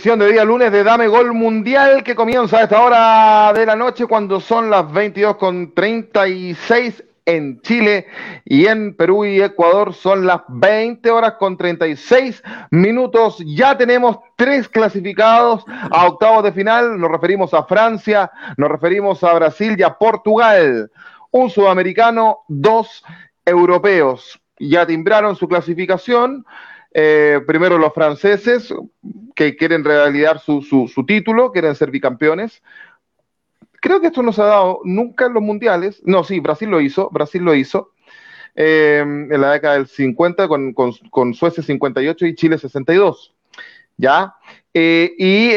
edición de día lunes de Dame Gol Mundial que comienza a esta hora de la noche cuando son las 22 con 36 en Chile y en Perú y Ecuador son las 20 horas con 36 minutos. Ya tenemos tres clasificados a octavos de final. Nos referimos a Francia, nos referimos a Brasil y a Portugal. Un sudamericano, dos europeos. Ya timbraron su clasificación. Eh, primero los franceses, que quieren revalidar su, título, quieren ser bicampeones. Creo que esto no se ha dado nunca en los mundiales. No, sí, Brasil lo hizo, Brasil lo hizo. Eh, en la década del 50 con, con, Suecia 58 y Chile 62. ¿Ya? Eh, y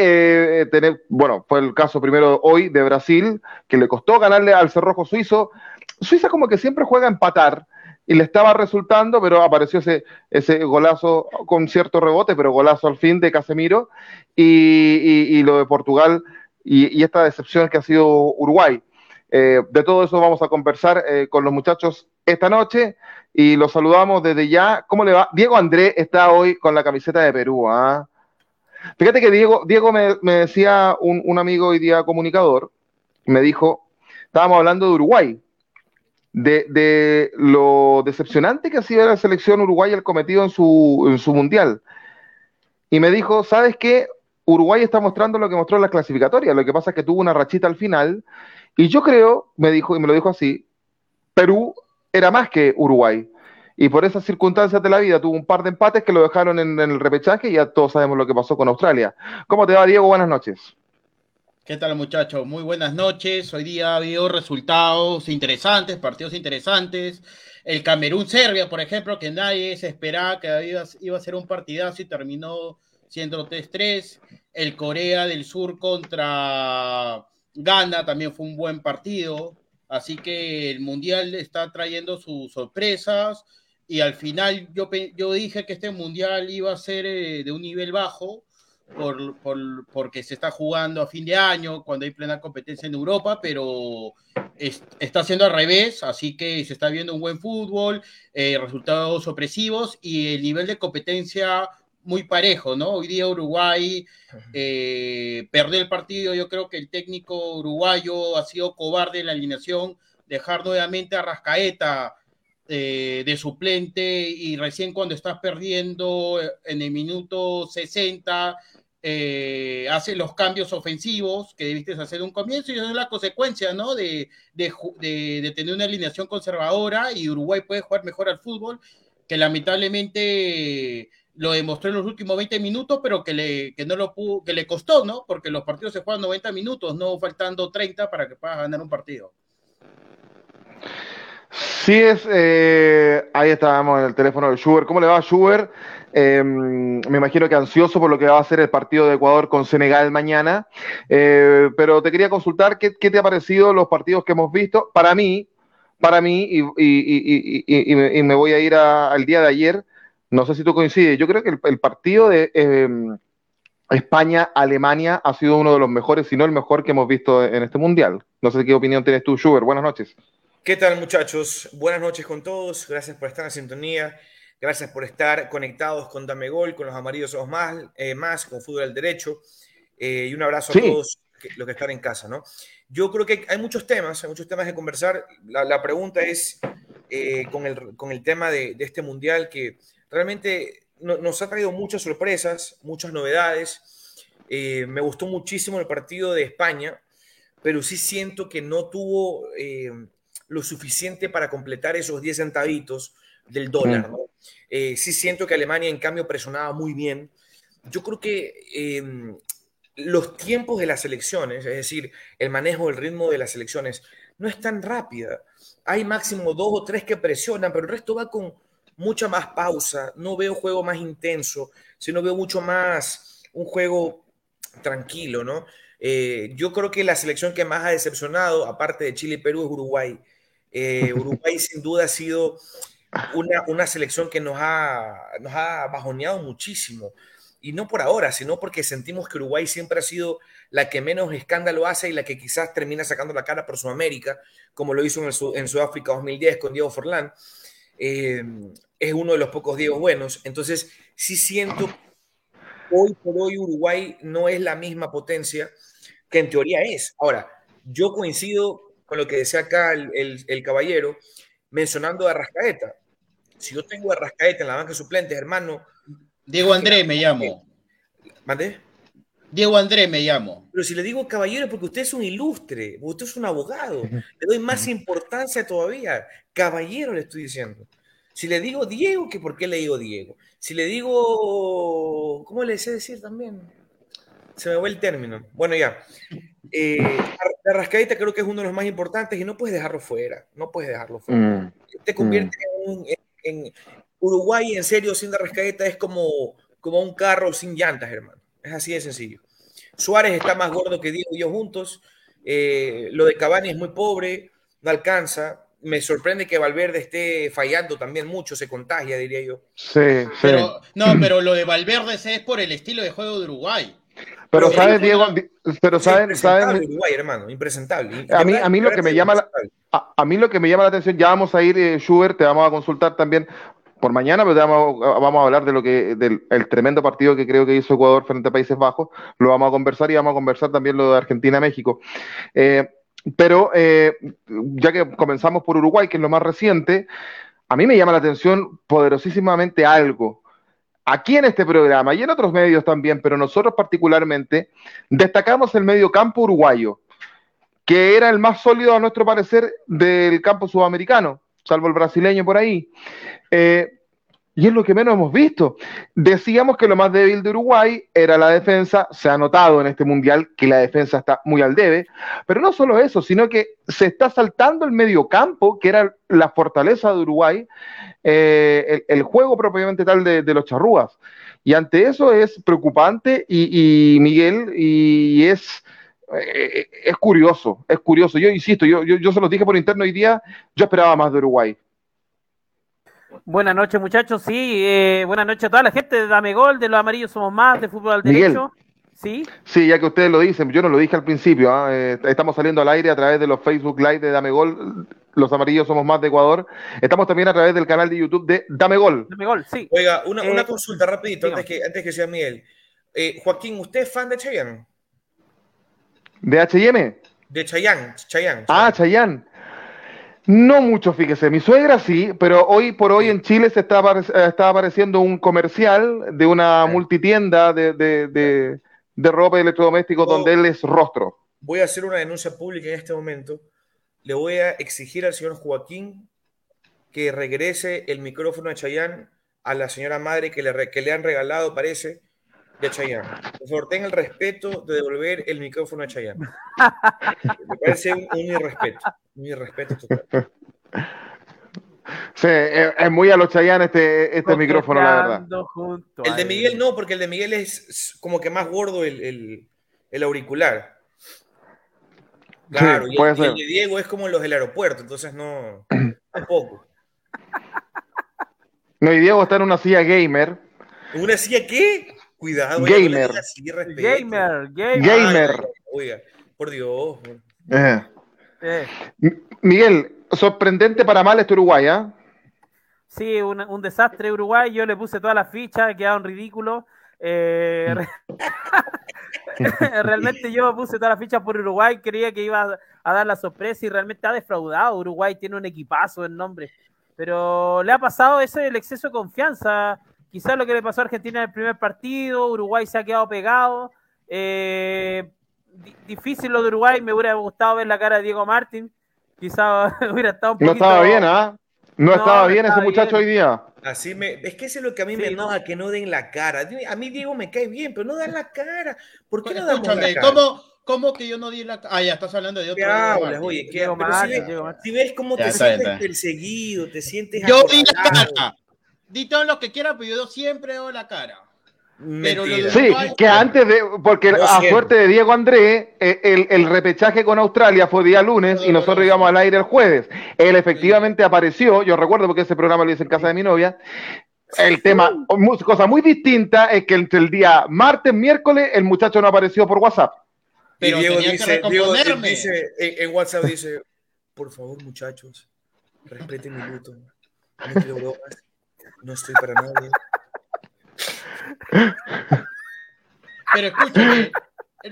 tener, bueno, fue el caso primero hoy de Brasil, que le costó ganarle al Cerrojo Suizo. Suiza como que siempre juega a empatar, y le estaba resultando, pero apareció ese, ese golazo con cierto rebote, pero golazo al fin de Casemiro, y, lo de Portugal y, esta decepción que ha sido Uruguay. Eh, de todo eso vamos a conversar eh, con los muchachos esta noche y los saludamos desde ya. ¿Cómo le va? Diego André está hoy con la camiseta de Perú. ¿ah? Fíjate que Diego, Diego me, decía un, un amigo hoy día comunicador, me dijo, estábamos hablando de Uruguay, de, lo decepcionante que ha sido la selección uruguaya el cometido en su, en su mundial. Y me dijo, ¿sabes qué? Uruguay está mostrando lo que mostró en las clasificatorias. Lo que pasa es que tuvo una rachita al final. Y yo creo, me dijo, y me lo dijo así, Perú era más que Uruguay. Y por esas circunstancias de la vida tuvo un par de empates que lo dejaron en, en el repechaje y ya todos sabemos lo que pasó con Australia. ¿Cómo te va, Diego? Buenas noches. ¿Qué tal muchachos? Muy buenas noches. Hoy día ha habido resultados interesantes, partidos interesantes. El Camerún-Serbia, por ejemplo, que nadie se esperaba que iba, a ser un partidazo y terminó siendo 3-3. El Corea del Sur contra Ghana también fue un buen partido. Así que el Mundial está trayendo sus sorpresas. Y al final yo, yo dije que este Mundial iba a ser eh, de un nivel bajo por, por, porque se está jugando a fin de año, cuando hay plena competencia en Europa, pero está siendo al revés, así que se está viendo un buen fútbol, eh, resultados opresivos y el nivel de competencia muy parejo, ¿no? Hoy día Uruguay eh, perdió el partido, yo creo que el técnico uruguayo ha sido cobarde en la alineación, dejar nuevamente a Rascaeta eh, de suplente y recién cuando estás perdiendo en el minuto 60 eh, hace los cambios ofensivos que debiste hacer un comienzo y eso es la consecuencia, ¿no? De, de, tener una alineación conservadora y Uruguay puede jugar mejor al fútbol, que lamentablemente lo demostró en los últimos 20 minutos, pero que le, que no lo que le costó, ¿no? Porque los partidos se juegan 90 minutos, no faltando 30 para que puedas ganar un partido. Sí es, eh, ahí estábamos en el teléfono de Schubert. ¿Cómo le va, Schubert? Em, me imagino que ansioso por lo que va a ser el partido de Ecuador con Senegal mañana. Eh, pero te quería consultar qué, te ha parecido los partidos que hemos visto. Para mí, para mí, y, me, voy a ir al día de ayer, no sé si tú coincides, yo creo que el, partido de em, España-Alemania ha sido uno de los mejores, si no el mejor que hemos visto en este mundial. No sé qué opinión tienes tú, Schubert. Buenas noches. ¿Qué tal muchachos? Buenas noches con todos. Gracias por estar en sintonía. Gracias por estar conectados con Dame Gol, con los amarillos somos más, eh, más con Fútbol al Derecho. Eh, y un abrazo a todos los que están en casa, ¿no? Yo creo que hay muchos temas, hay muchos temas de conversar. La, pregunta es eh, con, el, con, el, tema de, este mundial que realmente nos ha traído muchas sorpresas, muchas novedades. me gustó muchísimo el partido de España, pero sí siento que no tuvo lo suficiente para completar esos 10 centavitos del dólar. Eh, sí siento que Alemania, en cambio, presionaba muy bien. Yo creo que em, los tiempos de las elecciones, es decir, el manejo del ritmo de las elecciones, no es tan rápida. Hay máximo dos o tres que presionan, pero el resto va con mucha más pausa. No veo juego más intenso, sino veo mucho más un juego tranquilo, ¿no? Eh, yo creo que la selección que más ha decepcionado, aparte de Chile y Perú, es Uruguay. Eh, Uruguay sin duda ha sido una, una selección que nos ha, nos ha bajoneado muchísimo. Y no por ahora, sino porque sentimos que Uruguay siempre ha sido la que menos escándalo hace y la que quizás termina sacando la cara por Sudamérica, como lo hizo en, en Sudáfrica 2010 con Diego Forlán. Eh, es uno de los pocos Diegos buenos. Entonces, sí siento hoy por hoy Uruguay no es la misma potencia que en teoría es. Ahora, yo coincido con lo que decía acá el, caballero, mencionando a Rascaeta. Si yo tengo a Rascaeta en la banca suplente, hermano. Diego Andrés me llamo. ¿Mandé? Diego Andrés me llamo. Pero si le digo caballero, porque usted es un ilustre, usted es un abogado. Le doy más importancia todavía. Caballero le estoy diciendo. Si le digo Diego, que por qué le digo Diego. Si le digo, ¿cómo le sé decir también? Se me va el término. Bueno, ya. Eh, la rascadita creo que es uno de los más importantes y no puedes dejarlo fuera. No puedes dejarlo fuera. Mm. Te convierte mm. en, Uruguay, en serio, sin la rascadita es como, como un carro sin llantas, hermano. Es así de sencillo. Suárez está más gordo que Diego y yo juntos. Eh, lo de Cavani es muy pobre, no alcanza me sorprende que Valverde esté fallando también mucho, se contagia, diría yo. Sí, pero, No, pero lo de Valverde es por el estilo de juego de Uruguay. Pero, sabes, Diego, pero saben, saben. Uruguay, hermano, impresentable. A mí, a mí lo que me llama la, a, mí lo que me llama la atención, ya vamos a ir, eh, Schubert, te vamos a consultar también por mañana, pero vamos, vamos, a hablar de lo que, del el tremendo partido que creo que hizo Ecuador frente a Países Bajos. Lo vamos a conversar y vamos a conversar también lo de Argentina-México. Eh, pero eh, ya que comenzamos por Uruguay, que es lo más reciente, a mí me llama la atención poderosísimamente algo. Aquí en este programa y en otros medios también, pero nosotros particularmente, destacamos el medio campo uruguayo, que era el más sólido a nuestro parecer del campo sudamericano, salvo el brasileño por ahí. Eh, y es lo que menos hemos visto. Decíamos que lo más débil de Uruguay era la defensa. Se ha notado en este mundial que la defensa está muy al debe. Pero no solo eso, sino que se está saltando el medio campo, que era la fortaleza de Uruguay, eh, el, juego propiamente tal de, los charrúas. Y ante eso es preocupante y, Miguel, y es, eh, es curioso, es curioso. Yo insisto, yo, yo, yo se los dije por interno hoy día, yo esperaba más de Uruguay. Buenas noches, muchachos. Sí, eh, buenas noches a toda la gente de Dame Gol, de los Amarillos Somos Más, de Fútbol al Derecho. Sí. Sí, ya que ustedes lo dicen, yo no lo dije al principio. ¿ah? Eh, estamos saliendo al aire a través de los Facebook Live de Dame Gol, Los Amarillos Somos Más de Ecuador. Estamos también a través del canal de YouTube de Dame Gol. Dame Gol, sí. Oiga, una, eh, consulta rapidito antes que, antes que sea Miguel. Joaquín, ¿usted es fan de Chayanne? ¿De H&M? De Chayanne, Chayanne. Ah, Chayanne. No mucho, fíjese. Mi suegra sí, pero hoy por hoy en Chile se está, está apareciendo un comercial de una multitienda de, de, de, ropa y electrodomésticos donde él es rostro. Voy a hacer una denuncia pública en este momento. Le voy a exigir al señor Joaquín que regrese el micrófono de Chayán a la señora madre que le, que le han regalado, parece, de Chayanne. Por favor, tenga el respeto de devolver el micrófono a Chayanne. Me parece un, irrespeto. Un irrespeto total. Sí, es muy a los Chayanne este, este micrófono, la verdad. El de Miguel no, porque el de Miguel es como que más gordo el, el, auricular. Claro, y, el, de Diego es como los del aeropuerto, entonces no, tampoco. No, y Diego está en una silla gamer. ¿Una silla qué? Cuidado, gamer. gamer, gamer. Gamer. Oiga, por Dios. Eh. Eh. Miguel, sorprendente para mal este Uruguay, ¿ah? Sí, un, desastre Uruguay. Yo le puse todas las fichas, quedaron ridículos. Eh, realmente yo puse todas las fichas por Uruguay, creía que iba a dar la sorpresa y realmente ha defraudado. Uruguay tiene un equipazo en nombre, pero le ha pasado ese el exceso de confianza. Quizás lo que le pasó a Argentina en el primer partido, Uruguay se ha quedado pegado. Eh, difícil lo de Uruguay, me hubiera gustado ver la cara de Diego Martín. Quizás hubiera estado un poquito... No estaba bien, ¿ah? No, estaba bien ese muchacho hoy día. Así me, es que eso es lo que a mí me enoja, que no den la cara. A mí Diego me cae bien, pero no dan la cara. ¿Por qué no dan la cara? ¿cómo, ¿Cómo que yo no di la cara? Ah, ya estás hablando de otro. ¿Qué oye, ¿qué Diego Martín, si, ves, cómo te sientes perseguido, te sientes. Yo di la cara di todo lo que quiera, pero yo siempre doy la cara. Pero sí, que antes de, porque a suerte de Diego André, eh, el, el, repechaje con Australia fue día lunes y nosotros íbamos al aire el jueves. Él efectivamente apareció, yo recuerdo porque ese programa lo hice en casa de mi novia. El tema, cosa muy distinta es que entre el día martes, miércoles, el muchacho no apareció por WhatsApp. Pero Diego dice, Diego dice en, WhatsApp dice, por favor muchachos, respeten mi luto. No no estoy para nadie. Pero escúchame,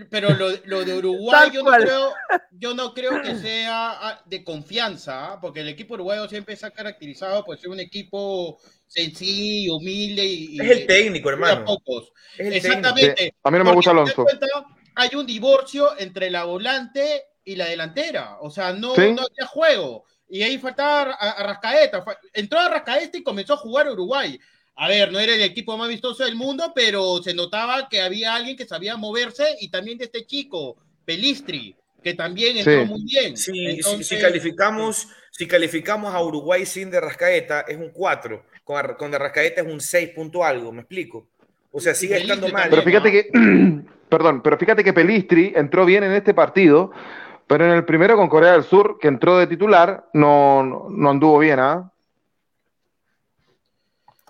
pero lo, de Uruguay yo no, creo, yo no creo que sea ah, de confianza, ¿ah? porque el equipo uruguayo siempre se ha caracterizado por ser un equipo sencillo, humilde y... Es el técnico, hermano. Pocos. Exactamente. a mí no me gusta Alonso. hay un divorcio entre la volante y la delantera, o sea, no, no había juego. Y ahí faltaba a, Rascaeta. Entró a Rascaeta y comenzó a jugar Uruguay a ver, no era el equipo más vistoso del mundo, pero se notaba que había alguien que sabía moverse y también de este chico, Pelistri, que también entró muy bien. Sí, si, calificamos, si calificamos a Uruguay sin de Rascaeta, es un 4. Con, con de Rascaeta es un 6 punto algo, ¿me explico? O sea, sigue estando mal. Pero fíjate que, perdón, pero fíjate que Pelistri entró bien en este partido, pero en el primero con Corea del Sur, que entró de titular, no, no, anduvo bien, ¿ah?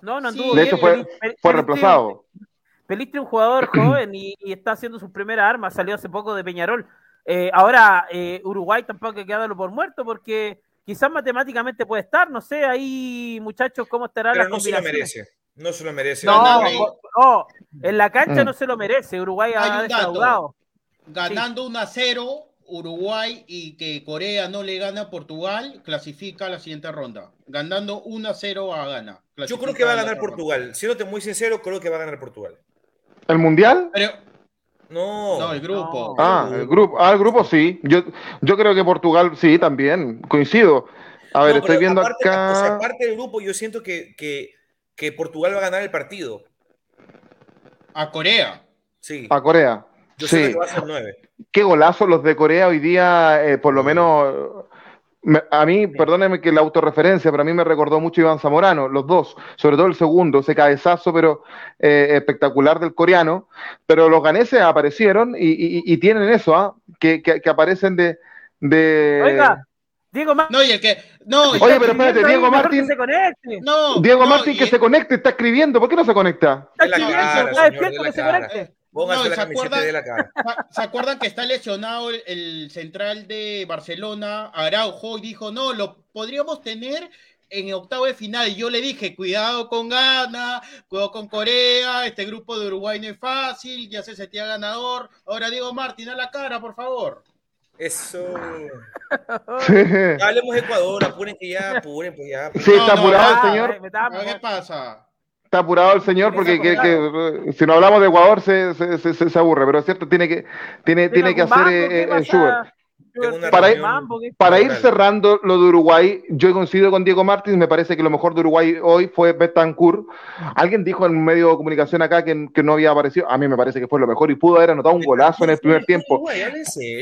No, no anduvo De hecho, fue, fue reemplazado. Pelistri un jugador joven y, está haciendo su primera arma, salió hace poco de Peñarol. Eh, ahora, eh, Uruguay tampoco hay que darlo por muerto porque quizás matemáticamente puede estar, no sé, ahí muchachos, ¿cómo estará Pero la no se lo merece, no se lo merece. No, en la cancha mm. no se lo merece, Uruguay ha defraudado. Ganando 1 a 0, Uruguay y que Corea no le gana a Portugal, clasifica a la siguiente ronda. Ganando 1 a 0 a Gana. Yo creo que va a ganar Portugal. Siéndote muy sincero, creo que va a ganar Portugal. ¿El Mundial? no. No, el grupo. Ah, el grupo. Ah, el grupo sí. Yo, yo creo que Portugal sí, también. Coincido. A ver, estoy viendo acá. aparte del grupo, yo siento que, que Portugal va a ganar el partido. A Corea. Sí. A Corea. Yo sí. que va a ser nueve. Qué golazo los de Corea hoy día, eh, por lo menos. a mí, perdóneme que la autorreferencia, pero a mí me recordó mucho Iván Zamorano, los dos, sobre todo el segundo, ese cabezazo, pero eh, espectacular del coreano. Pero los ganeses aparecieron y, tienen eso, ¿ah? que, que, aparecen de. de... Oiga, Diego Martín. No, y el que. No, Oye, pero espérate, Diego Martín. No, Diego Martín que se conecte, está escribiendo. ¿Por qué no se conecta? Está escribiendo, está despierto que se conecte. ¿Se, acuerdan, que está lesionado el, central de Barcelona, Araujo, y dijo, no, lo podríamos tener en octavo de final. Y yo le dije, cuidado con Ghana, cuidado con Corea, este grupo de Uruguay no es fácil, ya se sentía ganador. Ahora Diego Martín, a la cara, por favor. Eso. hablemos de Ecuador, apuren que ya, apuren, pues ya. Sí, está apurado el señor. ¿Qué pasa? Está apurado el señor porque que, si no hablamos de Ecuador se, se, se, aburre, pero es cierto, tiene que, tiene, tiene que hacer eh, el Schubert. Para ir, para ir, cerrando lo de Uruguay, yo coincido con Diego Martins, me parece que lo mejor de Uruguay hoy fue Betancourt. Alguien dijo en un medio de comunicación acá que, que, no había aparecido, a mí me parece que fue lo mejor y pudo haber anotado un golazo en el primer tiempo.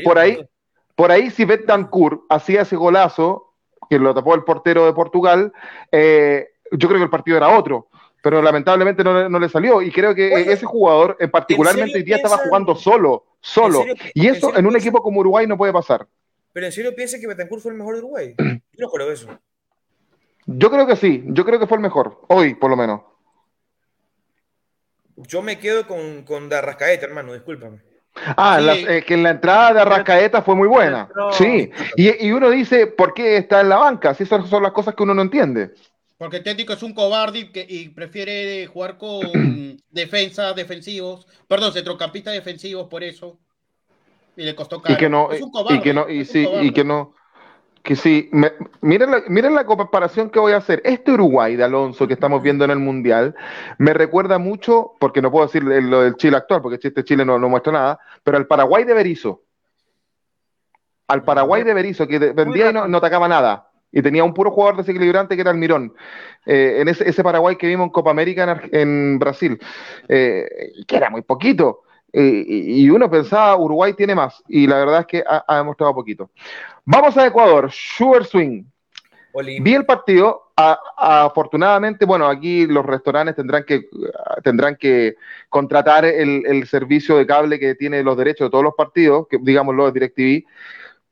Por ahí, por ahí si Betancourt hacía ese golazo, que lo tapó el portero de Portugal, eh, yo creo que el partido era otro pero lamentablemente no, le salió. Y creo que ese jugador, en particularmente hoy día, estaba jugando solo, solo. y eso en un equipo como Uruguay no puede pasar. ¿Pero en serio piensa que Betancourt fue el mejor de Uruguay? Yo no creo eso. Yo creo que sí, yo creo que fue el mejor, hoy por lo menos. Yo me quedo con, con Darrascaeta, hermano, discúlpame. Ah, eh, que en la entrada de Arrascaeta fue muy buena. Sí, y, y, uno dice, ¿por qué está en la banca? Si esas son las cosas que uno no entiende. Porque el técnico es un cobarde y, prefiere jugar con defensa, defensivos, perdón, centrocampistas defensivos por eso. Y le costó caro. Y que no, es un cobarde, y que no, y sí, y que no, que sí, miren, la, miren la comparación que voy a hacer. Este Uruguay de Alonso que estamos viendo en el Mundial me recuerda mucho, porque no puedo decir lo del Chile actual, porque este Chile no, no muestra nada, pero al Paraguay de Berizzo. Al Paraguay de Berizzo, que vendía y no, no atacaba nada y tenía un puro jugador desequilibrante que era el Mirón, eh, en ese, Paraguay que vimos en Copa América en, Brasil, eh, que era muy poquito. Eh, y uno pensaba, Uruguay tiene más, y la verdad es que ha, demostrado poquito. Vamos a Ecuador, Sugar Swing. Vi el partido, afortunadamente, bueno, aquí los restaurantes tendrán que, tendrán que contratar el, el, servicio de cable que tiene los derechos de todos los partidos, que digámoslo de DirecTV,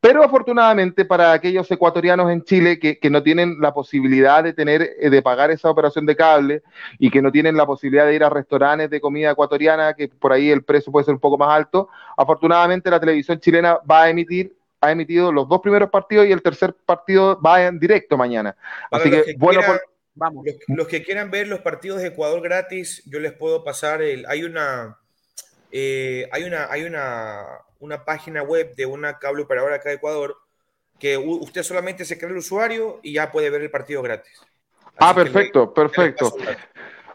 pero afortunadamente para aquellos ecuatorianos en Chile que, no tienen la posibilidad de tener, eh, de pagar esa operación de cable y que no tienen la posibilidad de ir a restaurantes de comida ecuatoriana, que por ahí el precio puede ser un poco más alto, afortunadamente la televisión chilena va a emitir, ha emitido los dos primeros partidos y el tercer partido va en directo mañana. Así que, bueno, vamos. Los, que quieran ver los partidos de Ecuador gratis, yo les puedo pasar el, hay una eh, hay, una, hay una, una página web de una cable operadora acá de Ecuador que usted solamente se crea el usuario y ya puede ver el partido gratis. ah, perfecto, perfecto.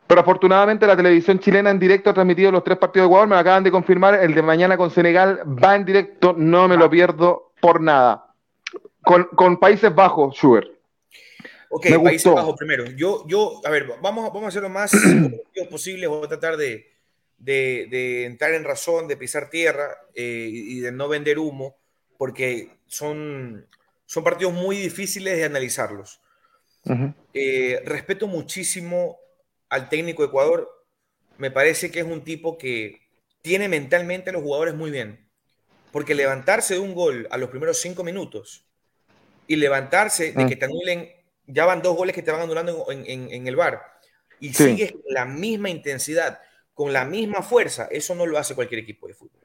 Pero afortunadamente la televisión chilena en directo ha transmitido los tres partidos de Ecuador, me acaban de confirmar, el de mañana con Senegal va en directo, no me lo ah. pierdo por nada. Con, Países Bajos, Schubert. Ok, Países Bajos primero. Yo, yo, a ver, vamos, vamos a hacer lo más posible, voy a tratar de, de, entrar en razón, de pisar tierra eh, y de no vender humo, porque son, son partidos muy difíciles de analizarlos. Eh, respeto muchísimo al técnico de Ecuador. Me parece que es un tipo que tiene mentalmente a los jugadores muy bien. Porque levantarse de un gol a los primeros cinco minutos y levantarse de ah. que te anulen, ya van dos goles que te van anulando en, el bar y sigues con la misma intensidad, con la misma fuerza, eso no lo hace cualquier equipo de fútbol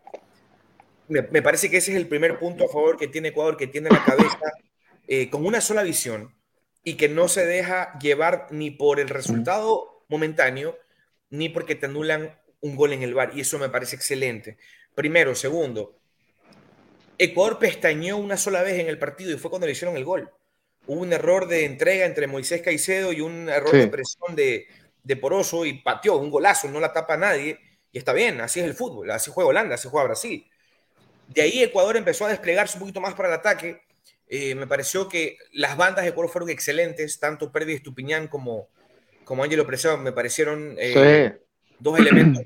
me, parece que ese es el primer punto a favor que tiene Ecuador, que tiene la cabeza eh, con una sola visión y que no se deja llevar ni por el resultado momentáneo, ni porque te anulan un gol en el bar. Y eso me parece excelente. Primero, segundo, Ecuador pestañeó una sola vez en el partido y fue cuando le hicieron el gol. Hubo un error de entrega entre Moisés Caicedo y un error de presión de, de Poroso y pateó un golazo, no la tapa nadie. Y está bien, así es el fútbol, así juega Holanda, así juega Brasil. De ahí Ecuador empezó a desplegarse un poquito más para el ataque. Eh, me pareció que las bandas de Ecuador fueron excelentes, tanto Perdi Estupiñán como, como Angelo Preciado me parecieron eh, dos elementos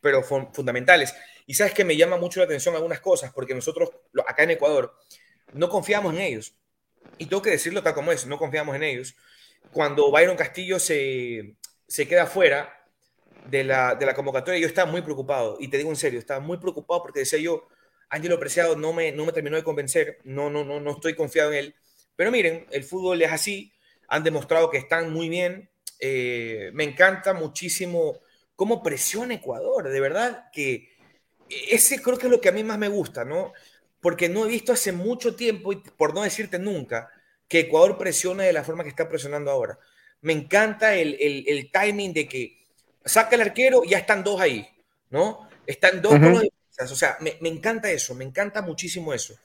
pero, fundamentales. Y sabes que me llama mucho la atención algunas cosas, porque nosotros acá en Ecuador no confiamos en ellos. Y tengo que decirlo tal como es, no confiamos en ellos. Cuando Byron Castillo se, se queda fuera de la, de la convocatoria, yo estaba muy preocupado. Y te digo en serio, estaba muy preocupado porque decía yo, Ángelo Preciado no me, no me terminó de convencer, no, no, no, no estoy confiado en él. Pero miren, el fútbol es así, han demostrado que están muy bien. Eh, me encanta muchísimo cómo presiona Ecuador, de verdad que ese creo que es lo que a mí más me gusta, ¿no? Porque no he visto hace mucho tiempo, y por no decirte nunca, que Ecuador presiona de la forma que está presionando ahora. Me encanta el, el, timing de que saca el arquero y ya están dos ahí, ¿no? Están dos o sea, me, encanta eso, me encanta muchísimo eso.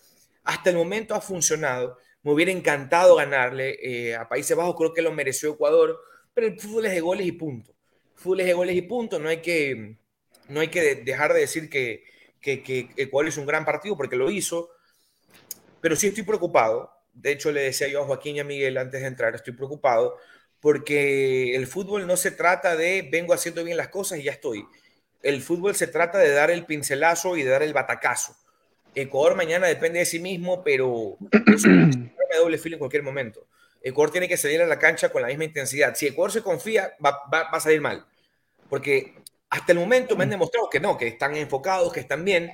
Hasta el momento ha funcionado. Me hubiera encantado ganarle eh, a Países Bajos, creo que lo mereció Ecuador, pero el fútbol es de goles y punto. fútbol es de goles y punto. No hay que, no hay que dejar de decir que, que, que Ecuador es un gran partido porque lo hizo, pero sí estoy preocupado. De hecho, le decía yo a Joaquín y a Miguel antes de entrar, estoy preocupado porque el fútbol no se trata de vengo haciendo bien las cosas y ya estoy el fútbol se trata de dar el pincelazo y de dar el batacazo. Ecuador mañana depende de sí mismo, pero es un doble filo en cualquier momento. Ecuador tiene que salir a la cancha con la misma intensidad. Si Ecuador se confía, va, a salir mal. Porque hasta el momento me han demostrado que no, que están enfocados, que están bien.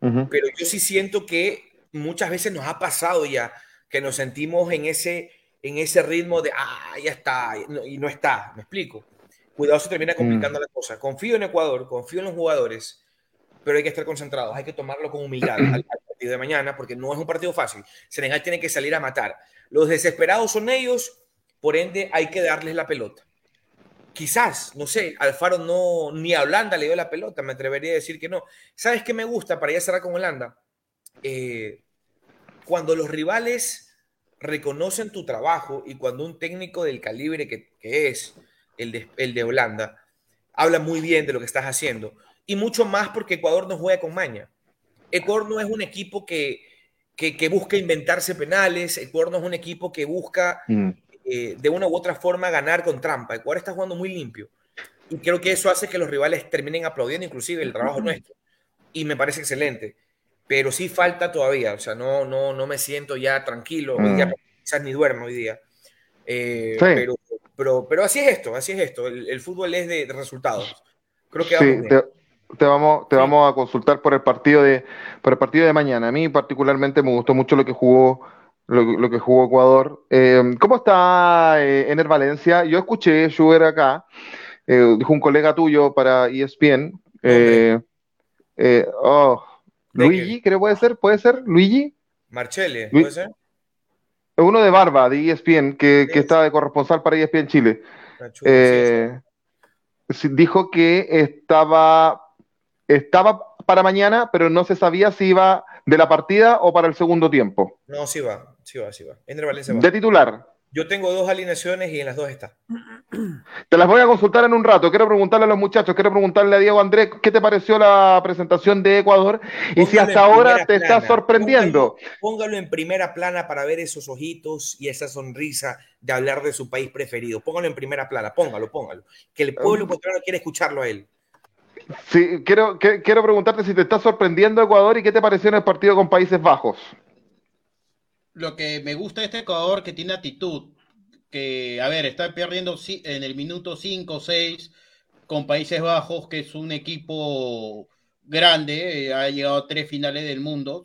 Pero yo sí siento que muchas veces nos ha pasado ya que nos sentimos en ese, en ese ritmo de, ah, ya está, y no está. ¿Me explico? cuidado se termina complicando mm. la cosa. Confío en Ecuador, confío en los jugadores, pero hay que estar concentrados, hay que tomarlo con humildad al, partido de mañana, porque no es un partido fácil. Senegal tiene que salir a matar. Los desesperados son ellos, por ende hay que darles la pelota. Quizás, no sé, Alfaro no, ni a Holanda le dio la pelota, me atrevería a decir que no. ¿Sabes qué me gusta para ya cerrar con Holanda? Eh, cuando los rivales reconocen tu trabajo y cuando un técnico del calibre que, que es, el de, Holanda, habla muy bien de lo que estás haciendo. Y mucho más porque Ecuador no juega con maña. Ecuador no es un equipo que, que, busca inventarse penales, Ecuador no es un equipo que busca mm. eh, de una u otra forma ganar con trampa. Ecuador está jugando muy limpio. Y creo que eso hace que los rivales terminen aplaudiendo inclusive el trabajo nuestro. Y me parece excelente. Pero sí falta todavía. O sea, no, no, no me siento ya tranquilo. Mm. quizás ni duermo hoy día. Eh, pero pero, pero así es esto, así es esto. El, fútbol es de, resultados. Creo que sí, te, vamos, te vamos a consultar por el partido de por el partido de mañana. A mí particularmente me gustó mucho lo que jugó lo, que jugó Ecuador. Eh, ¿Cómo está eh, Ener Valencia? Yo escuché Schubert acá, eh, dijo un colega tuyo para ESPN. Oh, Luigi, creo puede ser, puede ser, Luigi. Marchelle, puede ser. Uno de Barba, de ESPN, que, que estaba de corresponsal para ESPN Chile. Eh, dijo que estaba estaba para mañana, pero no se sabía si iba de la partida o para el segundo tiempo. No, sí va, sí va, sí va. Ender Valencia va. De titular. Yo tengo dos alineaciones y en las dos está. Te las voy a consultar en un rato. Quiero preguntarle a los muchachos, quiero preguntarle a Diego Andrés, ¿qué te pareció la presentación de Ecuador? Y si hasta ahora te está sorprendiendo. Póngalo, en primera plana para ver esos ojitos y esa sonrisa de hablar de su país preferido. Póngalo en primera plana, póngalo, póngalo. Que el pueblo ecuatoriano quiere escucharlo a él. Sí, quiero, quiero preguntarte si te está sorprendiendo Ecuador y qué te pareció en el partido con Países Bajos lo que me gusta de este Ecuador que tiene actitud, que, a ver, está perdiendo en el minuto 5 o 6 con Países Bajos, que es un equipo grande, eh, ha llegado a tres finales del mundo,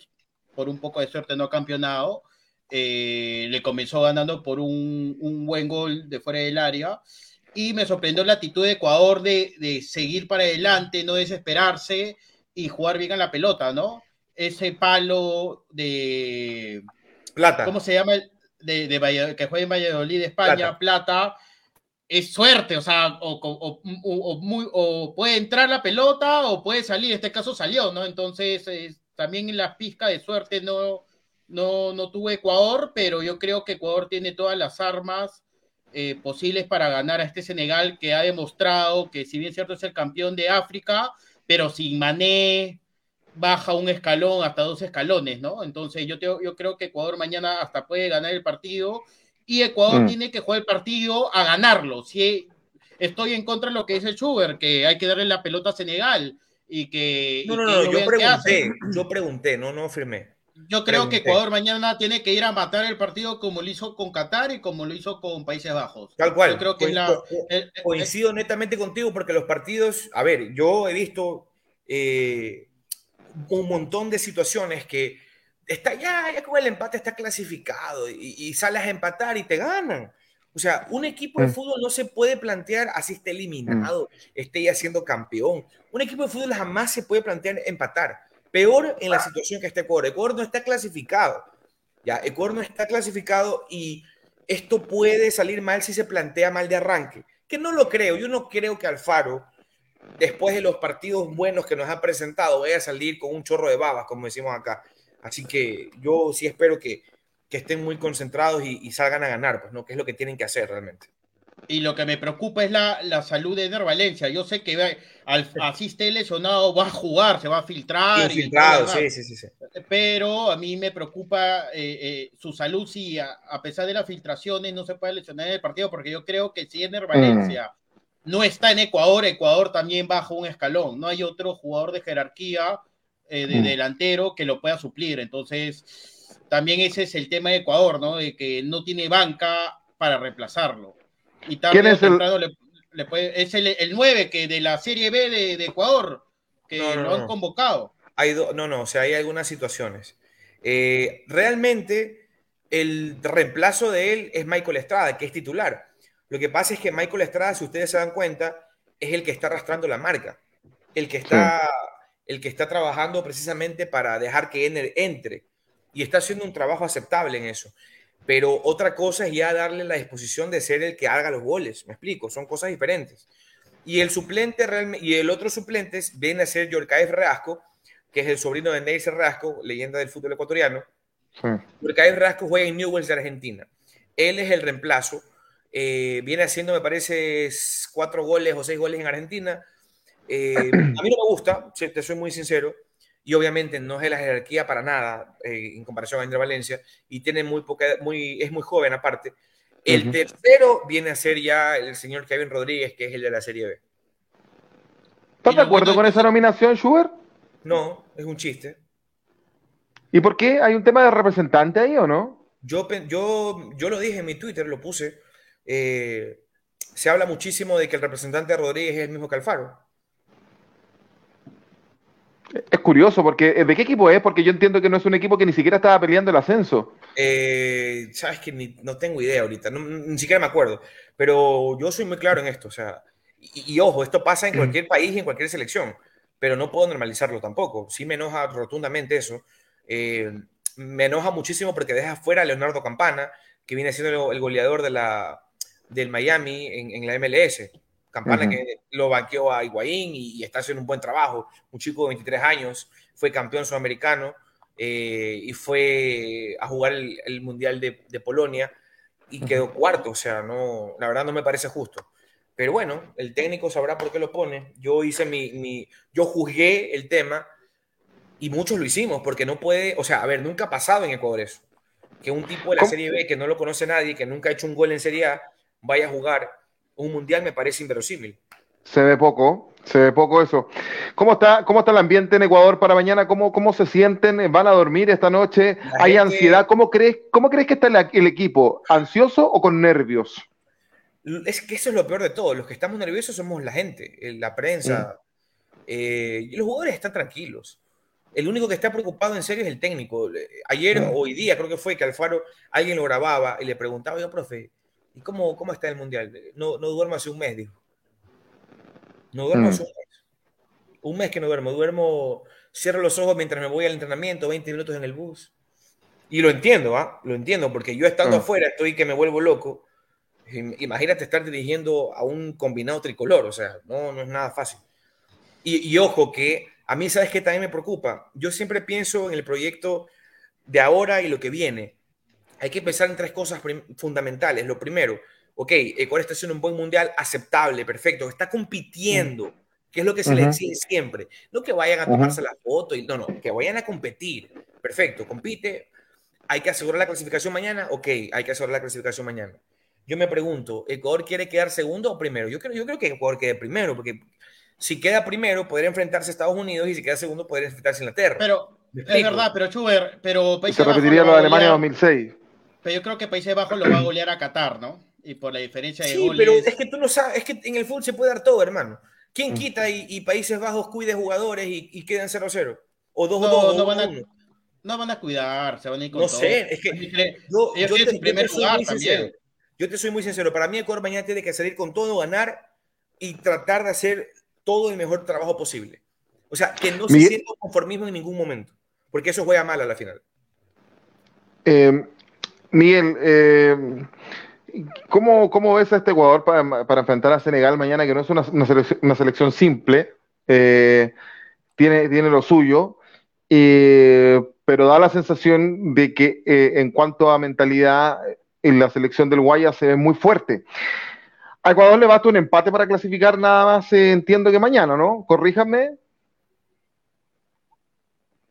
por un poco de suerte no ha campeonado, eh, le comenzó ganando por un, buen gol de fuera del área, y me sorprendió la actitud de Ecuador de, de seguir para adelante, no desesperarse y jugar bien a la pelota, ¿no? Ese palo de Plata. ¿Cómo se llama? De, de que juega en Valladolid, España, Plata. es suerte, o sea, o, puede entrar la pelota o puede salir, en este caso salió, ¿no? Entonces, también en la pizca de suerte no, no, no tuvo Ecuador, pero yo creo que Ecuador tiene todas las armas eh, posibles para ganar a este Senegal que ha demostrado que si bien cierto es el campeón de África, pero sin Mané, baja un escalón hasta dos escalones, ¿no? Entonces yo, yo creo que Ecuador mañana hasta puede ganar el partido y Ecuador mm. tiene que jugar el partido a ganarlo. Si estoy en contra de lo que dice Schubert, que hay que darle la pelota a Senegal y que... No, no, no, yo pregunté, yo pregunté, no, no firmé. Yo creo que Ecuador mañana tiene que ir a matar el partido como lo hizo con Qatar y como lo hizo con Países Bajos. Tal cual. creo que coincido netamente contigo porque los partidos, a ver, yo he visto eh, un montón de situaciones que está ya, ya con el empate está clasificado y, sales a empatar y te ganan. O sea, un equipo de mm. fútbol no se puede plantear así esté eliminado, esté ya siendo campeón. Un equipo de fútbol jamás se puede plantear empatar. Peor en la situación que está Ecuador. Ecuador no está clasificado. Ya, Ecuador no está clasificado y esto puede salir mal si se plantea mal de arranque. Que no lo creo. Yo no creo que Alfaro después de los partidos buenos que nos ha presentado, vaya a salir con un chorro de babas, como decimos acá. Así que yo sí espero que, estén muy concentrados y, salgan a ganar, pues, ¿no? Que es lo que tienen que hacer realmente. Y lo que me preocupa es la, salud de Eder Valencia. Yo sé que al, así esté lesionado, va a jugar, se va a filtrar. sí, sí, sí, Pero a mí me preocupa eh, eh, su salud si a, pesar de las filtraciones no se puede lesionar en el partido, porque yo creo que si Eder Valencia no está en Ecuador, Ecuador también baja un escalón, no hay otro jugador de jerarquía eh, de mm. delantero que lo pueda suplir, entonces también ese es el tema de Ecuador, ¿no? De que no tiene banca para reemplazarlo. Y ¿Quién es el... es el, 9 que de la Serie B de, Ecuador, que lo han convocado. Hay no, no, o sea, hay algunas situaciones. Eh, realmente el reemplazo de él es Michael Estrada, que es titular lo que pasa es que Michael Estrada, si ustedes se dan cuenta, es el que está arrastrando la marca, el que está, el que está trabajando precisamente para dejar que Ener entre y está haciendo un trabajo aceptable en eso. Pero otra cosa es ya darle la disposición de ser el que haga los goles, me explico, son cosas diferentes. Y el suplente realmente, y el otro suplente viene a ser Yorcaez Reasco, que es el sobrino de Neisser Reasco, leyenda del fútbol ecuatoriano. Sí. Reasco juega en Newell's de Argentina. Él es el reemplazo eh, viene haciendo, me parece, cuatro goles o seis goles en Argentina. Eh, a mí no me gusta, te soy muy sincero, y obviamente no es de la jerarquía para nada eh, en comparación a André Valencia, y tiene muy poca, muy, es muy joven aparte. El tercero viene a ser ya el señor Kevin Rodríguez, que es el de la Serie B. ¿Estás de acuerdo con esa nominación, Schubert? No, es un chiste. ¿Y por qué? ¿Hay un tema de representante ahí o no? Yo, yo, yo lo dije en mi Twitter, lo puse. Eh, se habla muchísimo de que el representante de Rodríguez es el mismo que Alfaro. Es curioso, porque eh, ¿de qué equipo es? Porque yo entiendo que no es un equipo que ni siquiera estaba peleando el ascenso. Eh, Sabes que no tengo idea ahorita, ni siquiera me acuerdo. Pero yo soy muy claro en esto. O sea, y, ojo, esto pasa en cualquier país y en cualquier selección, pero no puedo normalizarlo tampoco. Sí me enoja rotundamente eso. me enoja muchísimo porque deja fuera a Leonardo Campana, que viene siendo el goleador de la, del Miami en, la MLS. Campana que lo banqueó a Higuaín y, está haciendo un buen trabajo. Un chico de 23 años, fue campeón sudamericano eh, y fue a jugar el, Mundial de, Polonia y quedó cuarto. O sea, no, la verdad no me parece justo. Pero bueno, el técnico sabrá por qué lo pone. Yo hice mi, mi yo juzgué el tema y muchos lo hicimos porque no puede, o sea, a ver, nunca ha pasado en Ecuador eso. Que un tipo de la Serie B que no lo conoce nadie, que nunca ha hecho un gol en Serie A, vaya a jugar un mundial me parece inverosímil. Se ve poco, se ve poco eso. ¿Cómo está, cómo está el ambiente en Ecuador para mañana? ¿Cómo, cómo se sienten? ¿Van a dormir esta noche? ¿Hay ansiedad? ¿Cómo crees, ¿Cómo crees que está el, equipo? ¿Ansioso o con nervios? Es que eso es lo peor de todo. Los que estamos nerviosos somos la gente, la prensa. Eh, y los jugadores están tranquilos. El único que está preocupado en serio es el técnico. Ayer o hoy día creo que fue que Alfaro alguien lo grababa y le preguntaba, yo, profe, ¿Y cómo, cómo está el mundial? No, no duermo hace un mes, dijo. No duermo mm. hace un mes. Un mes que no duermo. Duermo, cierro los ojos mientras me voy al entrenamiento, 20 minutos en el bus. Y lo entiendo, ¿ah? Lo entiendo, porque yo estando mm. afuera estoy que me vuelvo loco. Imagínate estar dirigiendo a un combinado tricolor, o sea, no, no es nada fácil. Y, y ojo que a mí, ¿sabes qué también me preocupa? Yo siempre pienso en el proyecto de ahora y lo que viene hay que pensar en tres cosas fundamentales. Lo primero, ok, Ecuador está haciendo un buen mundial aceptable, perfecto, está compitiendo, que es lo que se le exige siempre. No que vayan a tomarse la foto, y, no, no, que vayan a competir. Perfecto, compite. ¿Hay que asegurar la clasificación mañana? Ok, hay que asegurar la clasificación mañana. Yo me pregunto, ¿Ecuador quiere quedar segundo o primero? Yo creo, yo creo que Ecuador quede primero, porque si queda primero, podría enfrentarse a Estados Unidos y si queda segundo, podría enfrentarse a Inglaterra. Pero, es verdad, pero Chuber, pero Se repetiría lo de Alemania 2006. Pero yo creo que Países Bajos lo va a golear a Qatar, ¿no? Y por la diferencia de sí, pero es que tú no sabes, es que en el fútbol se puede dar todo, hermano. ¿Quién mm. quita y, Países Bajos cuide jugadores y, y queden 0-0? O 2-2 no, no, van a, no van a cuidar, se van a ir con No sé, es que yo, yo, te, primer yo lugar también. Yo te soy muy sincero, para mí Ecuador mañana tiene que salir con todo, ganar y tratar de hacer todo el mejor trabajo posible. O sea, que no se sienta conformismo en ningún momento, porque eso juega mal a la final. Eh, Miguel, eh, ¿cómo, ves a este Ecuador para, enfrentar a Senegal mañana, que no es una, selección, simple, eh, tiene, tiene lo suyo, eh, pero da la sensación de que en cuanto a mentalidad, en la selección del Guaya se ve muy fuerte. A Ecuador le basta un empate para clasificar nada más, entiendo que mañana, ¿no? Corríjame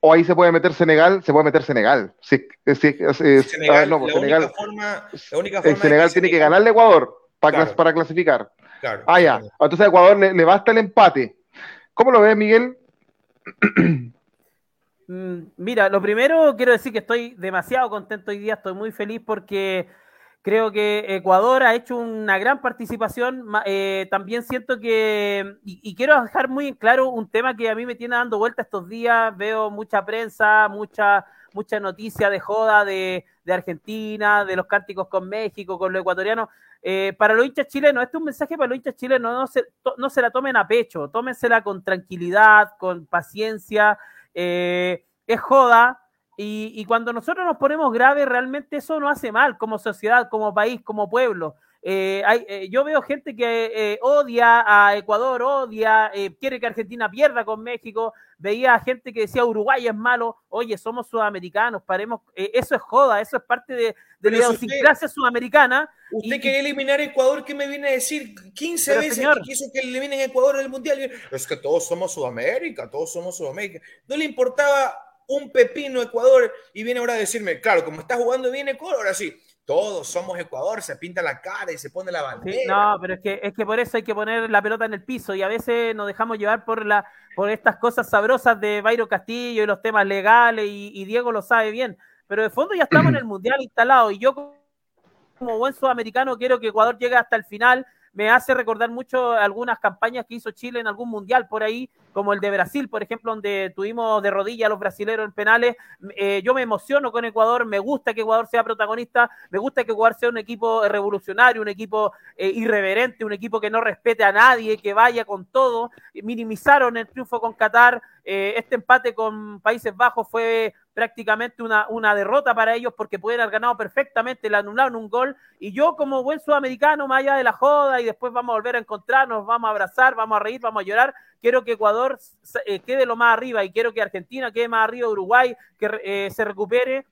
o ahí se puede meter Senegal, se puede meter Senegal. Sí, Senegal, no, la, Senegal, única forma, la única forma Senegal tiene que ganarle a Ecuador para, para clasificar. Claro, ah, ya. Entonces a Ecuador le, basta el empate. ¿Cómo lo ves, Miguel? Mm, mira, lo primero quiero decir que estoy demasiado contento hoy día, estoy muy feliz porque Creo que Ecuador ha hecho una gran participación. Eh, también siento que, y, quiero dejar muy en claro un tema que a mí me tiene dando vuelta estos días. Veo mucha prensa, mucha, mucha noticia de joda de, Argentina, de los cánticos con México, con los ecuatorianos. Eh, para los hinchas chilenos, este es un mensaje para los hinchas chilenos, no se, no se la tomen a pecho, tómensela con tranquilidad, con paciencia. Eh, es joda, y, cuando nosotros nos ponemos graves, realmente eso no hace mal como sociedad, como país, como pueblo. Eh, eh, yo veo gente que eh, odia a Ecuador, odia, quiere que Argentina pierda con México. Veía gente que decía Uruguay es malo. Oye, somos sudamericanos, paremos. eso es joda, eso es parte de, de la idiosincrasia sudamericana. Usted quiere eliminar a Ecuador, ¿qué me viene a decir? 15 veces que quiso que eliminen a Ecuador en el mundial. Es que todos somos Sudamérica, todos somos Sudamérica. No le importaba un pepino Ecuador y viene ahora a decirme, claro, como está jugando bien Ecuador, ahora sí, todos somos Ecuador, se pinta la cara y se pone la bandera. no, pero es que, es que por eso hay que poner la pelota en el piso y a veces nos dejamos llevar por, la, por estas cosas sabrosas de Bayro Castillo y los temas legales y, Diego lo sabe bien, pero de fondo ya estamos en el Mundial instalado y yo como buen sudamericano quiero que Ecuador llegue hasta el final me hace recordar mucho algunas campañas que hizo Chile en algún mundial por ahí, como el de Brasil, por ejemplo, donde tuvimos de rodilla a los brasileños en penales. Eh, yo me emociono con Ecuador, me gusta que Ecuador sea protagonista, me gusta que Ecuador sea un equipo revolucionario, un equipo eh, irreverente, un equipo que no respete a nadie, que vaya con todo. Minimizaron el triunfo con Qatar, eh, este empate con Países Bajos fue prácticamente una, una derrota para ellos porque pueden haber ganado perfectamente, le anularon un gol. Y yo, como buen sudamericano, más allá de la joda y después vamos a volver a encontrarnos, vamos a abrazar, vamos a reír, vamos a llorar, quiero que Ecuador eh, quede lo más arriba y quiero que Argentina quede más arriba, Uruguay, que eh, se recupere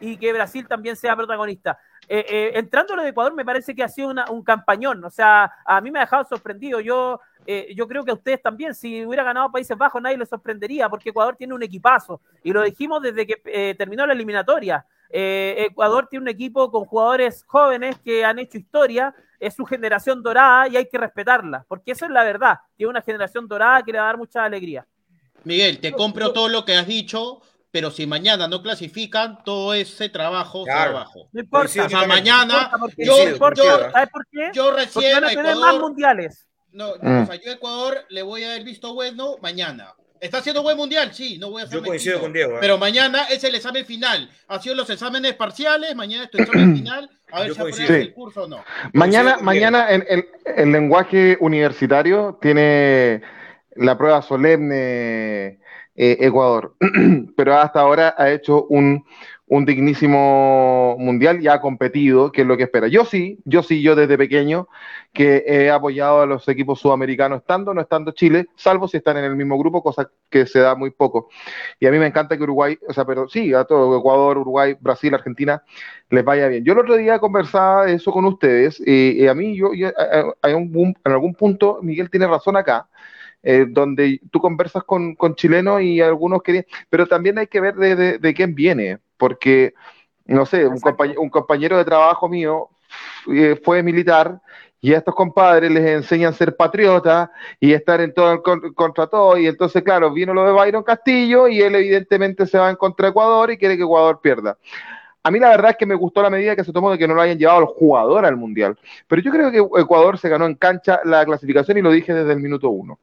y que Brasil también sea protagonista. Eh, entrando en lo de Ecuador, me parece que ha sido un campañón. O sea, a mí me ha dejado sorprendido. Yo eh, yo creo que a ustedes también, si hubiera ganado Países Bajos, nadie les sorprendería, porque Ecuador tiene un equipazo, y lo dijimos desde que eh, terminó la eliminatoria. Eh, Ecuador tiene un equipo con jugadores jóvenes que han hecho historia, es su generación dorada y hay que respetarla, porque eso es la verdad, tiene una generación dorada que le va a dar mucha alegría. Miguel, te compro todo lo que has dicho, pero si mañana no clasifican, todo ese trabajo se abajo. No importa. o sea, mañana, yo, ¿sabes por qué? Yo recién van a tener más mundiales. No, mm. o sea, yo a Ecuador le voy a dar visto bueno mañana. ¿Está haciendo buen mundial? Sí, no voy a hacer Yo coincido con Diego. ¿eh? Pero mañana es el examen final. Ha sido los exámenes parciales, mañana es tu examen final. A ver si apruebas el curso o no. Mañana, mañana en el, lenguaje universitario tiene la prueba solemne eh, Ecuador. Pero hasta ahora ha hecho un, un dignísimo mundial y ha competido, que es lo que espera. Yo sí, yo sí, yo desde pequeño que he apoyado a los equipos sudamericanos estando no estando Chile, salvo si están en el mismo grupo, cosa que se da muy poco. Y a mí me encanta que Uruguay, o sea, pero sí, a todo Ecuador, Uruguay, Brasil, Argentina les vaya bien. Yo el otro día conversaba eso con ustedes y, a mí yo, hay un, en algún punto Miguel tiene razón acá. Eh, donde tú conversas con, con, chilenos y algunos querían, pero también hay que ver de, de quién viene, porque, no sé, un compañero, de trabajo mío eh, fue militar y a estos compadres les enseñan a ser patriotas y estar en todo contra todo. Y entonces, claro, vino lo de Byron Castillo y él evidentemente se va en contra de Ecuador y quiere que Ecuador pierda. A mí la verdad es que me gustó la medida que se tomó de que no lo hayan llevado los jugadores al Mundial. Pero yo creo que Ecuador se ganó en cancha la clasificación y lo dije desde el minuto uno.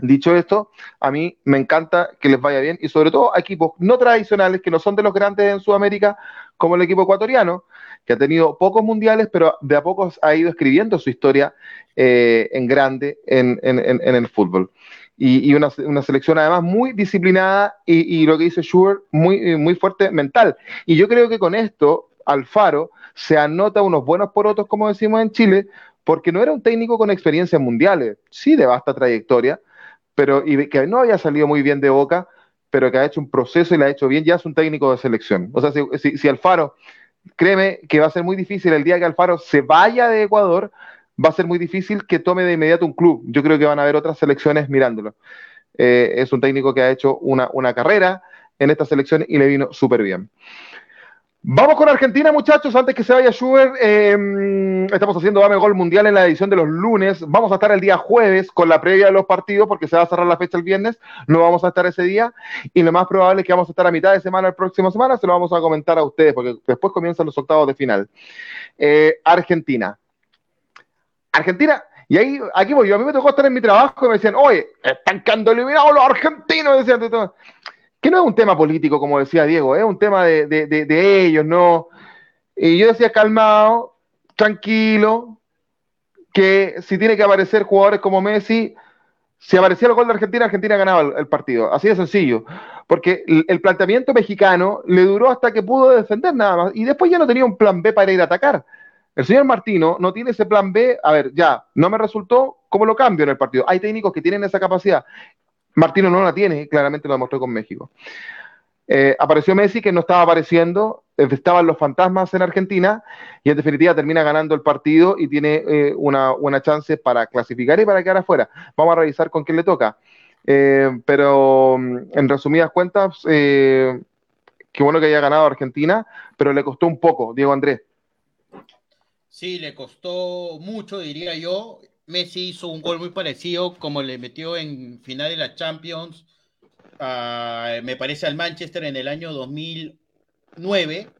Dicho esto, a mí me encanta que les vaya bien y sobre todo a equipos no tradicionales que no son de los grandes en Sudamérica, como el equipo ecuatoriano, que ha tenido pocos mundiales, pero de a pocos ha ido escribiendo su historia eh, en grande en, el fútbol. Y, una, selección además muy disciplinada y, lo que dice Schubert, muy, muy fuerte mental. Y yo creo que con esto Alfaro se anota unos buenos porotos, como decimos en Chile, porque no era un técnico con experiencias mundiales, sí de vasta trayectoria, pero y que no había salido muy bien de boca, pero que ha hecho un proceso y lo ha hecho bien, ya es un técnico de selección. O sea, si, si, Alfaro, créeme que va a ser muy difícil el día que Alfaro se vaya de Ecuador, va a ser muy difícil que tome de inmediato un club. Yo creo que van a haber otras selecciones mirándolo. Eh, es un técnico que ha hecho una, una carrera en esta selección y le vino súper bien. Vamos con Argentina, muchachos, antes que se vaya Schubert. Em, estamos haciendo Dame Gol Mundial en la edición de los lunes. Vamos a estar el día jueves con la previa de los partidos porque se va a cerrar la fecha el viernes. No vamos a estar ese día y lo más probable es que vamos a estar a mitad de semana el próximo semana. Se lo vamos a comentar a ustedes porque después comienzan los octavos de final. Eh, Argentina. Argentina, y ahí, aquí voy yo. A mí me tocó estar en mi trabajo y me decían, oye, están quedando eliminados los argentinos. Decían, que no es un tema político, como decía Diego, es un tema de, ellos, ¿no? Y yo decía calmado, tranquilo, que si tiene que aparecer jugadores como Messi, si aparecía el gol de Argentina, Argentina ganaba el, partido. Así de sencillo. Porque el, planteamiento mexicano le duró hasta que pudo defender nada más. Y después ya no tenía un plan B para ir a atacar. El señor Martino no tiene ese plan B. A ver, ya, no me resultó, ¿cómo lo cambio en el partido? Hay técnicos que tienen esa capacidad. Martino no la tiene, claramente lo demostró con México. Eh, apareció Messi, que no estaba apareciendo, eh, estaban los fantasmas en Argentina, y en definitiva termina ganando el partido y tiene eh, una buena chance para clasificar y para quedar afuera. Vamos a revisar con quién le toca. pero mm, en resumidas cuentas, qué bueno que haya ganado Argentina, pero le costó un poco, Diego Andrés. Sí, le costó mucho, diría yo. Messi hizo un gol muy parecido como le metió en final de la Champions, me parece al Manchester en el año 2009.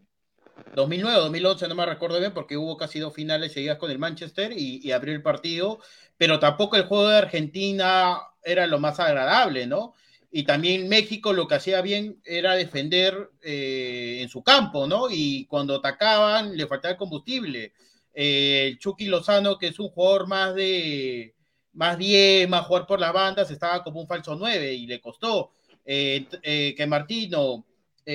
2009 2011, no me recuerdo bien, porque hubo casi dos finales seguidas con el Manchester y, abrió el partido, pero tampoco el juego de Argentina era lo más agradable, ¿no? Y también México lo que hacía bien era defender eh, en su campo, ¿no? Y cuando atacaban le faltaba combustible. Eh, el Chucky Lozano, que es un jugador más de más bien, más jugar por las bandas, estaba como un falso 9 y le costó. Eh, que Martino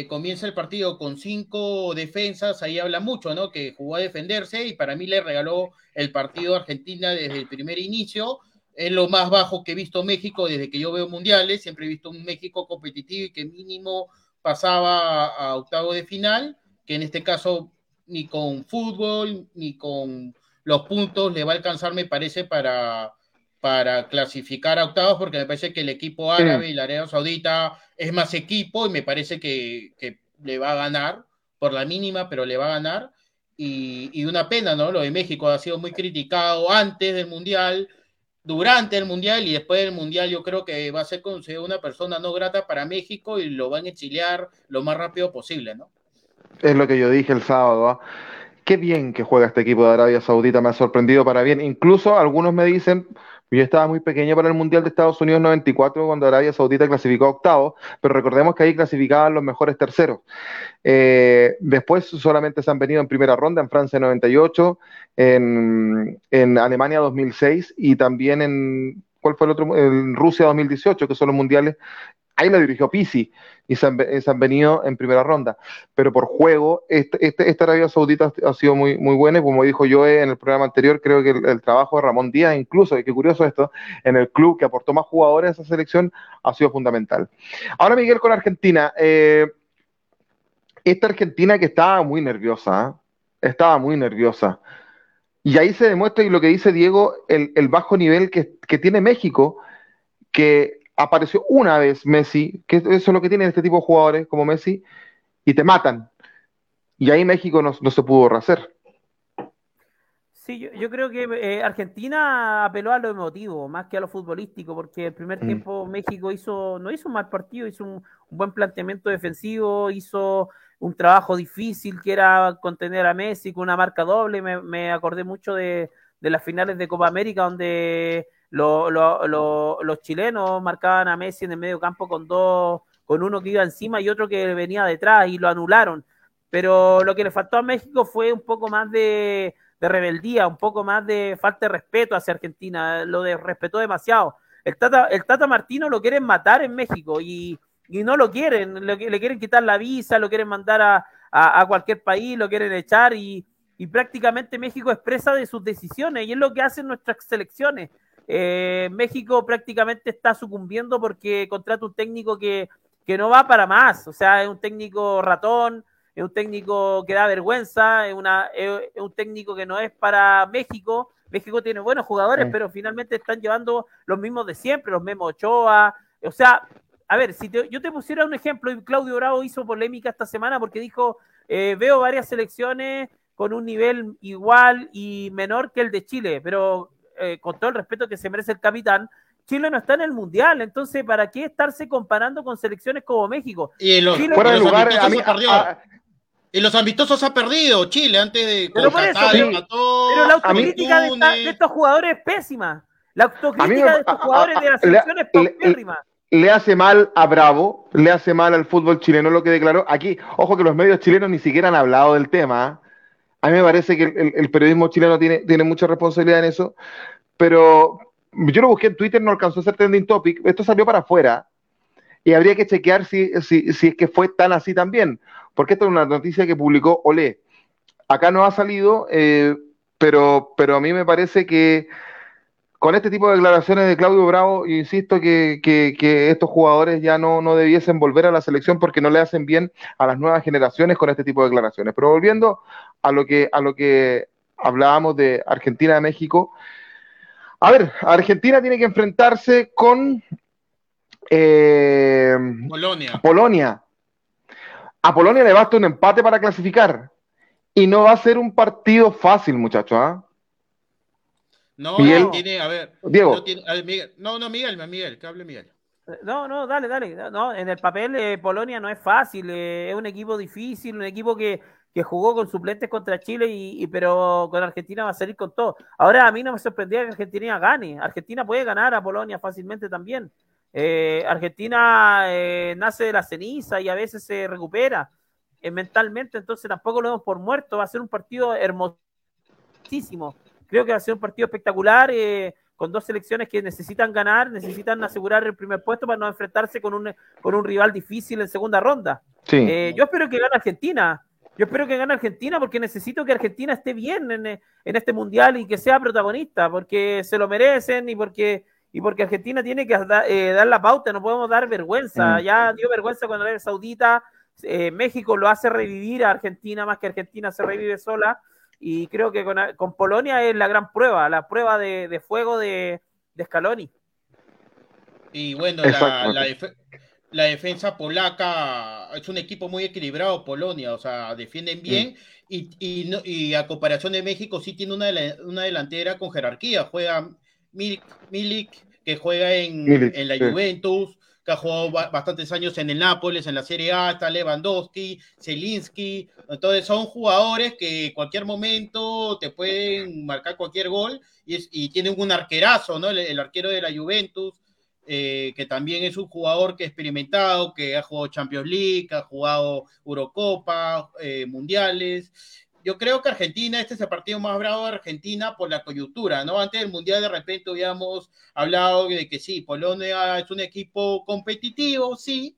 comienza el partido con cinco defensas, ahí habla mucho, ¿no? Que jugó a defenderse y para mí le regaló el partido a Argentina desde el primer inicio es lo más bajo que he visto México desde que yo veo mundiales. Siempre he visto un México competitivo y que mínimo pasaba a octavo de final, que en este caso ni con fútbol ni con los puntos le va a alcanzar, me parece, para, para clasificar a octavos, porque me parece que el equipo árabe y la Arabia Saudita es más equipo y me parece que, le va a ganar, por la mínima, pero le va a ganar. Y, y, una pena, ¿no? Lo de México ha sido muy criticado antes del Mundial, durante el Mundial y después del Mundial yo creo que va a ser considerado una persona no grata para México y lo van a exiliar lo más rápido posible, ¿no? Es lo que yo dije el sábado. ¿ah? Qué bien que juega este equipo de Arabia Saudita, me ha sorprendido para bien. Incluso algunos me dicen, yo estaba muy pequeño para el Mundial de Estados Unidos 94 cuando Arabia Saudita clasificó octavo, pero recordemos que ahí clasificaban los mejores terceros. Eh, después solamente se han venido en primera ronda en Francia 98, en, en Alemania 2006 y también en, ¿cuál fue el otro? En Rusia 2018, que son los mundiales ahí lo dirigió Pisi y se han, venido en primera ronda. Pero por juego, este, este, esta Arabia Saudita ha sido muy, muy buena y como dijo yo en el programa anterior, creo que el, trabajo de Ramón Díaz, incluso, y qué curioso esto, en el club que aportó más jugadores a esa selección, ha sido fundamental. Ahora Miguel con Argentina. Eh, esta Argentina que estaba muy nerviosa, ¿eh? estaba muy nerviosa. Y ahí se demuestra, y lo que dice Diego, el, bajo nivel que tiene México, que apareció una vez Messi, que eso es lo que tienen este tipo de jugadores como Messi, y te matan. Y ahí México no, se pudo rehacer. Sí, yo, creo que eh, Argentina apeló a lo emotivo, más que a lo futbolístico, porque el primer mm. tiempo México hizo, no hizo un mal partido, hizo un, buen planteamiento defensivo, hizo un trabajo difícil que era contener a Messi con una marca doble. Me, acordé mucho de, de las finales de Copa América, donde los chilenos marcaban a Messi en el medio campo con dos, con uno que iba encima y otro que venía detrás y lo anularon. Pero lo que le faltó a México fue un poco más de, rebeldía, un poco más de falta de respeto hacia Argentina, lo de respetó demasiado. El Tata, el Tata Martino lo quieren matar en México y, no lo quieren, le, quieren quitar la visa, lo quieren mandar a, a, cualquier país, lo quieren echar y, y prácticamente México expresa de sus decisiones y es lo que hacen nuestras selecciones. Eh, México prácticamente está sucumbiendo porque contrata un técnico que, no va para más. O sea, es un técnico ratón, es un técnico que da vergüenza, es, una, es, un técnico que no es para México. México tiene buenos jugadores, pero finalmente están llevando los mismos de siempre, los Memo Ochoa. O sea, a ver, si yo te pusiera un ejemplo, y Claudio Bravo hizo polémica esta semana porque dijo, eh, veo varias selecciones con un nivel igual y menor que el de Chile, pero eh, con todo el respeto que se merece el capitán, Chile no está en el mundial, entonces ¿para qué estarse comparando con selecciones como México? Y los, fuera de lugar, a mí, y los amistosos ha perdido Chile antes de pero, por eso, pero la autocrítica de, estos jugadores es pésima. La autocrítica de estos jugadores de la selección es pésima. Le hace mal a Bravo, le hace mal al fútbol chileno lo que declaró. Aquí, ojo que los medios chilenos ni siquiera han hablado del tema. A mí me parece que el, periodismo chileno tiene, mucha responsabilidad en eso, pero yo lo busqué en Twitter, no alcanzó a ser trending topic, esto salió para afuera y habría que chequear si es que fue tan así también, porque esta es una noticia que publicó Olé. Acá no ha salido, eh, pero, pero a mí me parece que con este tipo de declaraciones de Claudio Bravo, insisto que, estos jugadores ya no, no, debiesen volver a la selección porque no le hacen bien a las nuevas generaciones con este tipo de declaraciones. Pero volviendo a lo que, a lo que hablábamos de Argentina-México, a ver, Argentina tiene que enfrentarse con eh, Polonia. Polonia. A Polonia le basta un empate para clasificar. Y no va a ser un partido fácil, muchachos. ¿ah? No, no tiene, a ver. Diego. No, tiene, Miguel, no, no, Miguel, Miguel, que hable Miguel. No, no, dale, dale. No, en el papel eh, Polonia no es fácil, eh, es un equipo difícil, un equipo que, que jugó con suplentes contra Chile, y, pero con Argentina va a salir con todo. Ahora a mí no me sorprendía que Argentina gane. Argentina puede ganar a Polonia fácilmente también. Eh, Argentina eh, nace de la ceniza y a veces se recupera eh, mentalmente, entonces tampoco lo vemos por muerto. Va a ser un partido hermosísimo. Creo que va a ser un partido espectacular con dos selecciones que necesitan ganar, necesitan asegurar el primer puesto para no enfrentarse con un, con un rival difícil en segunda ronda. yo espero que gane Argentina. Yo espero que gane Argentina porque necesito que Argentina esté bien en, en, este mundial y que sea protagonista, porque se lo merecen y porque y porque Argentina tiene que eh, dar la pauta, no podemos dar vergüenza. Mm. Ya dio vergüenza cuando Arabia Saudita, eh, México lo hace revivir a Argentina más que Argentina se revive sola. Y creo que con, Polonia es la gran prueba, la prueba de, fuego de, de, Scaloni. Y bueno, la, la, defensa polaca es un equipo muy equilibrado, Polonia, o sea, defienden bien. Y, y, y, a comparación de México, sí tiene una, una delantera con jerarquía. Juega Milik, que juega en, en la Juventus, que ha jugado bastantes años en el Nápoles, en la Serie A, está Lewandowski, Zelinski, entonces son jugadores que en cualquier momento te pueden marcar cualquier gol y, tienen un arquerazo, ¿no? El, arquero de la Juventus, eh, que también es un jugador que experimentado, que ha jugado Champions League, ha jugado Eurocopa, eh, Mundiales, yo creo que Argentina, este es el partido más bravo de Argentina por la coyuntura, ¿no? Antes del Mundial de repente habíamos hablado de que sí, Polonia es un equipo competitivo, sí,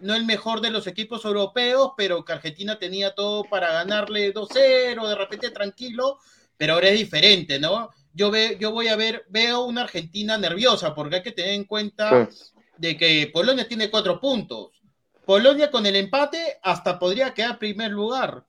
no el mejor de los equipos europeos, pero que Argentina tenía todo para ganarle 2-0, de repente tranquilo, pero ahora es diferente, ¿no? Yo, ve, yo voy a ver, veo una Argentina nerviosa, porque hay que tener en cuenta de que Polonia tiene cuatro puntos. Polonia con el empate hasta podría quedar primer lugar.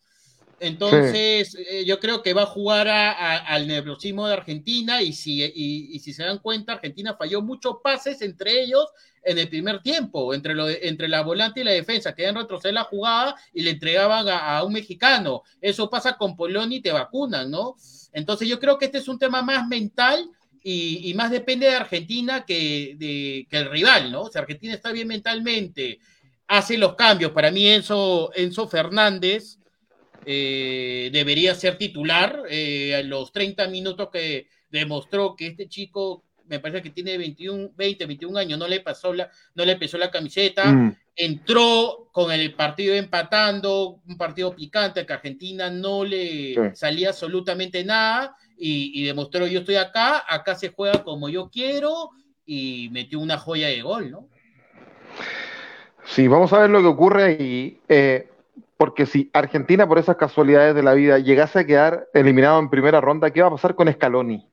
Entonces, eh, yo creo que va a jugar al nerviosismo de Argentina y si, y, si se dan cuenta, Argentina falló muchos pases entre ellos en el primer tiempo, entre, lo, entre la volante y la defensa, que retroceder la jugada y le entregaban a, un mexicano. Eso pasa con Polonia y te vacunan, ¿no? Entonces, yo creo que este es un tema más mental y, más depende de Argentina que, de, el rival, ¿no? Si Argentina está bien mentalmente, hace los cambios. Para mí, Enzo, Enzo Fernández eh, debería ser titular. Eh, a los 30 minutos que demostró que este chico, me parece que tiene 21, 20, 21 años, no le pasó la, no le pesó la camiseta, mm. entró con el partido empatando, un partido picante que Argentina no le salía absolutamente nada y, demostró yo estoy acá, acá se juega como yo quiero y metió una joya de gol, ¿no? Sí, vamos a ver lo que ocurre ahí. Eh, porque si Argentina, por esas casualidades de la vida, llegase a quedar eliminado en primera ronda, ¿qué va a pasar con Scaloni?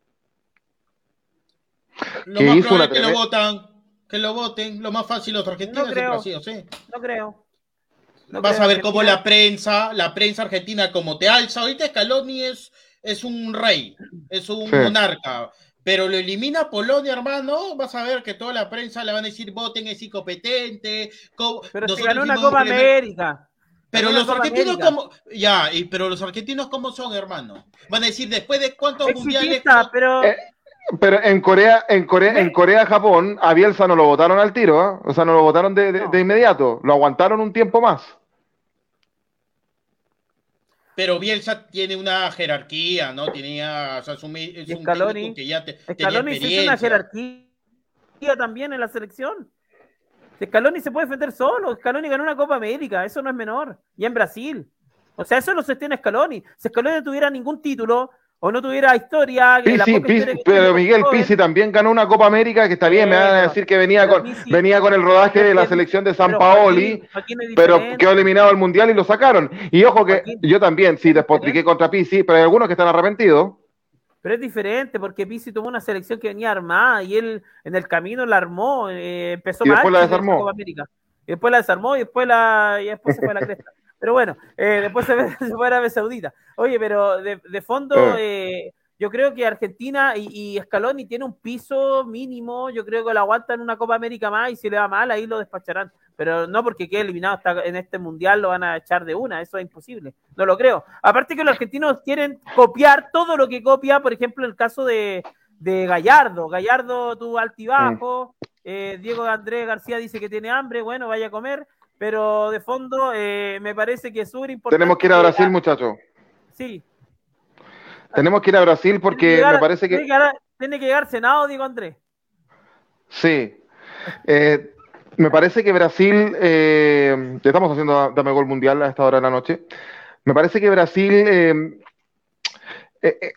Lo que más probable es que lo votan, que lo voten, lo más fácil los argentinos no creo, ¿sí? No creo. Vas a ver cómo la prensa, la prensa argentina como te alza. Ahorita Scaloni es, es un rey, es un monarca. Pero lo elimina Polonia, hermano, vas a ver que toda la prensa le van a decir voten, es incompetente. Pero si ganó una Copa América. Pero los argentinos como ya, y, pero los argentinos cómo son, hermano. Van a decir después de cuántos mundiales. Pero... Eh, pero en Corea, en Corea, en Corea, Japón, a Bielsa no lo votaron al tiro, ¿eh? o sea, no lo votaron de, de, inmediato, lo aguantaron un tiempo más. Pero Bielsa tiene una jerarquía, ¿no? Tenía, o sea, es un, es un que ya te, Scaloni tenía una jerarquía también en la selección. Scaloni se puede defender solo. Scaloni ganó una Copa América, eso no es menor. Y en Brasil. O sea, eso no se tiene Scaloni. Si Scaloni no tuviera ningún título o no tuviera historia. pero Miguel Pizzi también ganó una Copa América, que está bien, me van a decir que venía con, venía con el rodaje de la selección de San Paoli, pero quedó eliminado al Mundial y lo sacaron. Y ojo que yo también, sí, despotriqué contra Pizzi, pero hay algunos que están arrepentidos. Pero es diferente porque Pizzi tomó una selección que venía armada y él en el camino la armó, eh, empezó y después la desarmó. América. Y después la desarmó y después, la, y después se fue a la cresta. Pero bueno, eh, después se, se, fue a Arabia Saudita. Oye, pero de, de fondo, eh, yo creo que Argentina y, y, Scaloni tiene un piso mínimo. Yo creo que lo aguantan una Copa América más y si le va mal, ahí lo despacharán pero no porque quede eliminado hasta en este mundial lo van a echar de una, eso es imposible, no lo creo. Aparte que los argentinos quieren copiar todo lo que copia, por ejemplo, el caso de, Gallardo, Gallardo tuvo altibajo, eh, Diego Andrés García dice que tiene hambre, bueno, vaya a comer, pero de fondo eh, me parece que es súper importante. Tenemos que ir a Brasil, muchachos. Sí. Tenemos que ir a Brasil porque me parece que... Tiene que, llegar, Senado, digo Andrés. Sí. Eh, me parece que Brasil, eh, estamos haciendo Dame Gol Mundial a esta hora de la noche, me parece que Brasil eh, eh,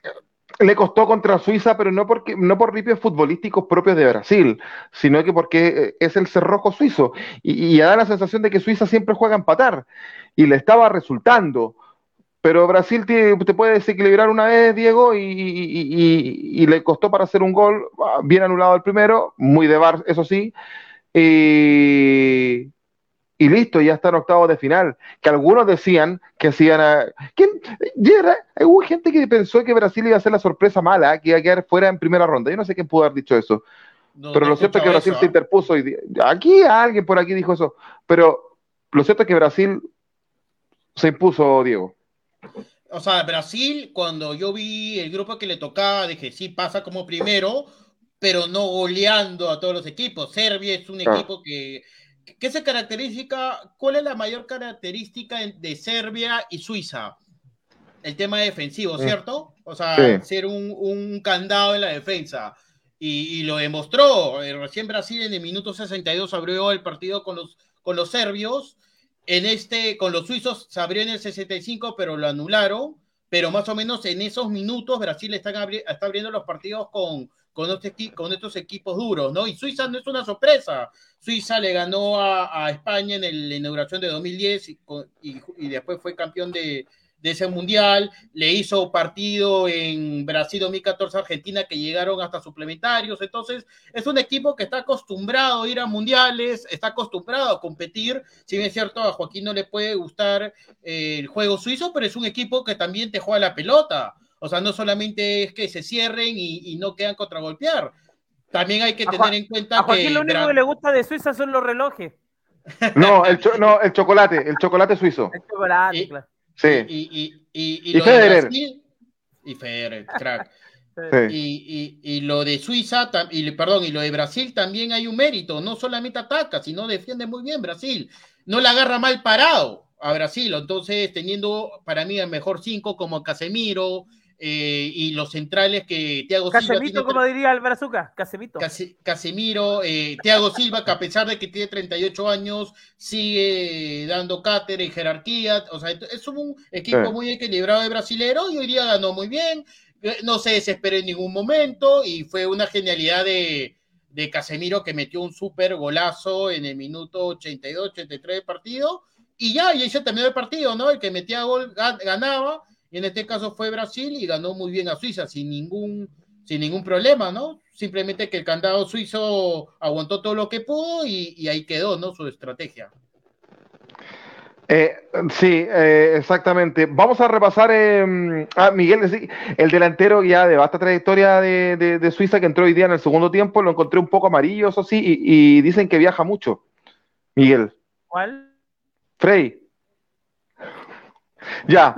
le costó contra Suiza, pero no, porque, no por ripios futbolísticos propios de Brasil, sino que porque eh, es el cerrojo suizo. Y, da la sensación de que Suiza siempre juega a empatar. Y le estaba resultando. Pero Brasil te, puede desequilibrar una vez, Diego, y, le costó para hacer un gol, ah, bien anulado el primero, muy de bar, eso sí. Y, y listo, ya está en octavos de final. Que algunos decían que hacían a. ¿Quién? hubo gente que pensó que Brasil iba a ser la sorpresa mala, que iba a quedar fuera en primera ronda. Yo no sé quién pudo haber dicho eso. pero lo cierto es que Brasil se ¿eh? interpuso y aquí alguien por aquí dijo eso. Pero lo cierto es que Brasil se impuso, Diego. O sea, Brasil, cuando yo vi el grupo que le tocaba, dije, sí, pasa como primero, pero no goleando a todos los equipos. Serbia es un equipo que ¿Qué se caracteriza? ¿Cuál es la mayor característica de Serbia y Suiza? El tema defensivo, mm. ¿cierto? O sea, ser un, candado en la defensa. Y, lo demostró. Eh, recién Brasil en el minuto 62 abrió el partido con los, con los serbios. En este, con los suizos se abrió en el 65, pero lo anularon. Pero más o menos en esos minutos Brasil está, está abriendo los partidos con, este con, estos equipos duros, ¿no? Y Suiza no es una sorpresa. Suiza le ganó a, España en la inauguración de 2010 y, después fue campeón de, ese mundial. Le hizo partido en Brasil 2014, Argentina, que llegaron hasta suplementarios. Entonces, es un equipo que está acostumbrado a ir a mundiales, está acostumbrado a competir. Si bien es cierto, a Joaquín no le puede gustar eh, el juego suizo, pero es un equipo que también te juega la pelota. O sea, no solamente es que se cierren y, no quedan contragolpear. También hay que tener en cuenta a Joaquín lo único que le gusta de Suiza son los relojes. No, el, no, el chocolate, el chocolate suizo. El chocolate, y, claro. Sí. Y, y, y, y Federer. y Federer, crack. Y, y, lo de Suiza, y, perdón, y lo de Brasil también hay un mérito, no solamente ataca, sino defiende muy bien Brasil, no la agarra mal parado a Brasil, entonces teniendo para mí el mejor cinco como Casemiro, eh, y los centrales que Thiago Silva. como diría el Brazuca, Casemito. Casemiro, eh, Thiago Silva, que a pesar de que tiene 38 años, sigue dando cátedra y jerarquía. O sea, es un equipo muy equilibrado de brasilero y hoy día ganó muy bien. Eh, no se desesperó en ningún momento y fue una genialidad de, de Casemiro que metió un súper golazo en el minuto 82, 83 del partido. Y ya, y ahí se terminó el partido, ¿no? El que metía gol ganaba y en este caso fue Brasil y ganó muy bien a Suiza sin ningún, sin ningún problema, ¿no? Simplemente que el candado suizo aguantó todo lo que pudo y, ahí quedó, ¿no? Su estrategia. Eh, sí, eh, exactamente. Vamos a repasar eh, a Miguel, el delantero ya de vasta trayectoria de, Suiza que entró hoy día en el segundo tiempo, lo encontré un poco amarillo, eso sí, y, y dicen que viaja mucho. Miguel. ¿Cuál? Frey. Ya.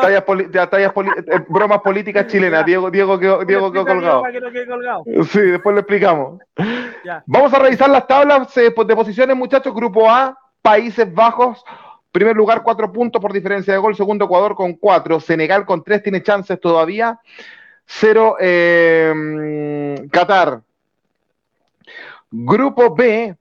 tallas, eh, bromas políticas chilenas. Diego, Diego, Diego, Diego quedó colgado. Sí, después lo explicamos. Vamos a revisar las tablas eh, de posiciones, muchachos. Grupo A, Países Bajos. Primer lugar, cuatro puntos por diferencia de gol. Segundo, Ecuador con cuatro. Senegal con tres tiene chances todavía. Cero, eh, Qatar. Grupo B,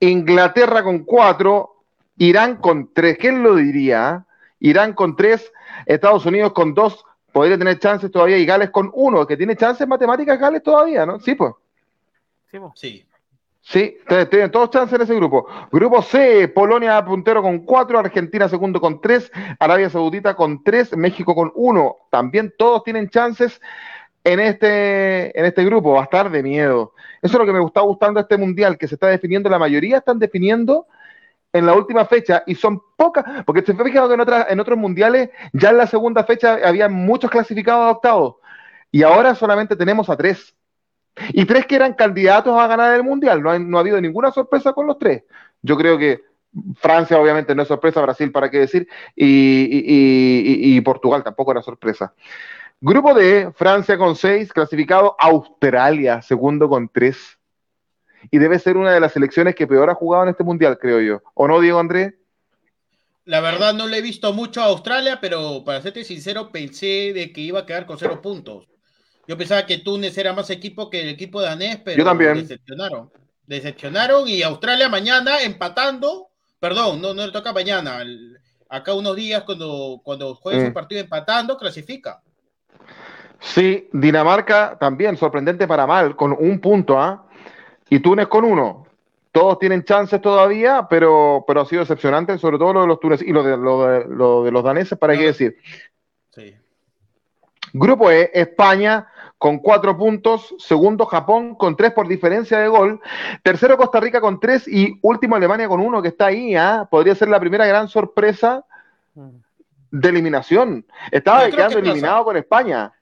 Inglaterra con cuatro. Irán con tres, ¿quién lo diría? Irán con tres, Estados Unidos con dos, podría tener chances todavía, y Gales con uno, que tiene chances matemáticas Gales todavía, ¿no? Sí, pues. Sí. Sí. tienen todos chances en ese grupo. Grupo C, Polonia puntero con cuatro, Argentina segundo con tres, Arabia Saudita con tres, México con uno. También todos tienen chances en este, en este grupo. Va a estar de miedo. Eso es lo que me está gustando este mundial, que se está definiendo, la mayoría están definiendo en la última fecha y son pocas, porque se fijado que en, otras, en otros mundiales ya en la segunda fecha había muchos clasificados a octavos y ahora solamente tenemos a tres. Y tres que eran candidatos a ganar el mundial, no, no ha habido ninguna sorpresa con los tres. Yo creo que Francia obviamente no es sorpresa, Brasil para qué decir, y, y Portugal tampoco era sorpresa. Grupo D, Francia con seis, clasificado Australia, segundo con tres. Y debe ser una de las selecciones que peor ha jugado en este mundial, creo yo. ¿O no, Diego Andrés? La verdad no le he visto mucho a Australia, pero para serte sincero, pensé de que iba a quedar con cero puntos. Yo pensaba que Túnez era más equipo que el equipo danés, pero yo también. decepcionaron. Decepcionaron y Australia mañana empatando, perdón, no, no le toca mañana, acá unos días cuando, cuando juegue su mm. partido empatando, clasifica. Sí, Dinamarca también, sorprendente para mal, con un punto, ¿ah? Y Túnez con uno. Todos tienen chances todavía, pero, pero ha sido decepcionante, sobre todo lo de los Túnez y lo de, lo de, los daneses, ¿para qué decir? Sí. Grupo E, España con cuatro puntos, segundo Japón con tres por diferencia de gol, tercero Costa Rica con tres y último Alemania con uno que está ahí, ¿ah? podría ser la primera gran sorpresa de eliminación. Estaba quedando eliminado con España.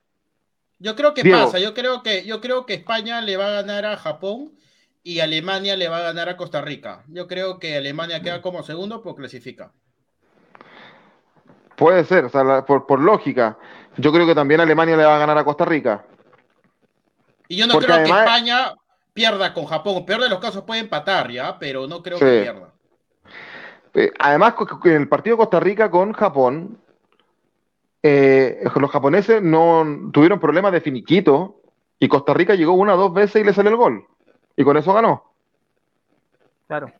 Yo creo que pasa, yo creo que, yo creo que España le va a ganar a Japón y Alemania le va a ganar a Costa Rica. Yo creo que Alemania queda como segundo por clasifica. Puede ser, o sea, por, por lógica. Yo creo que también Alemania le va a ganar a Costa Rica. Y yo no creo que España pierda con Japón. Peor de los casos puede empatar, ¿ya? Pero no creo que pierda. Eh, además, en el partido de Costa Rica con Japón, eh, los japoneses no tuvieron problemas de finiquito y Costa Rica llegó una o dos veces y le salió el gol. Y con eso ganó. Claro.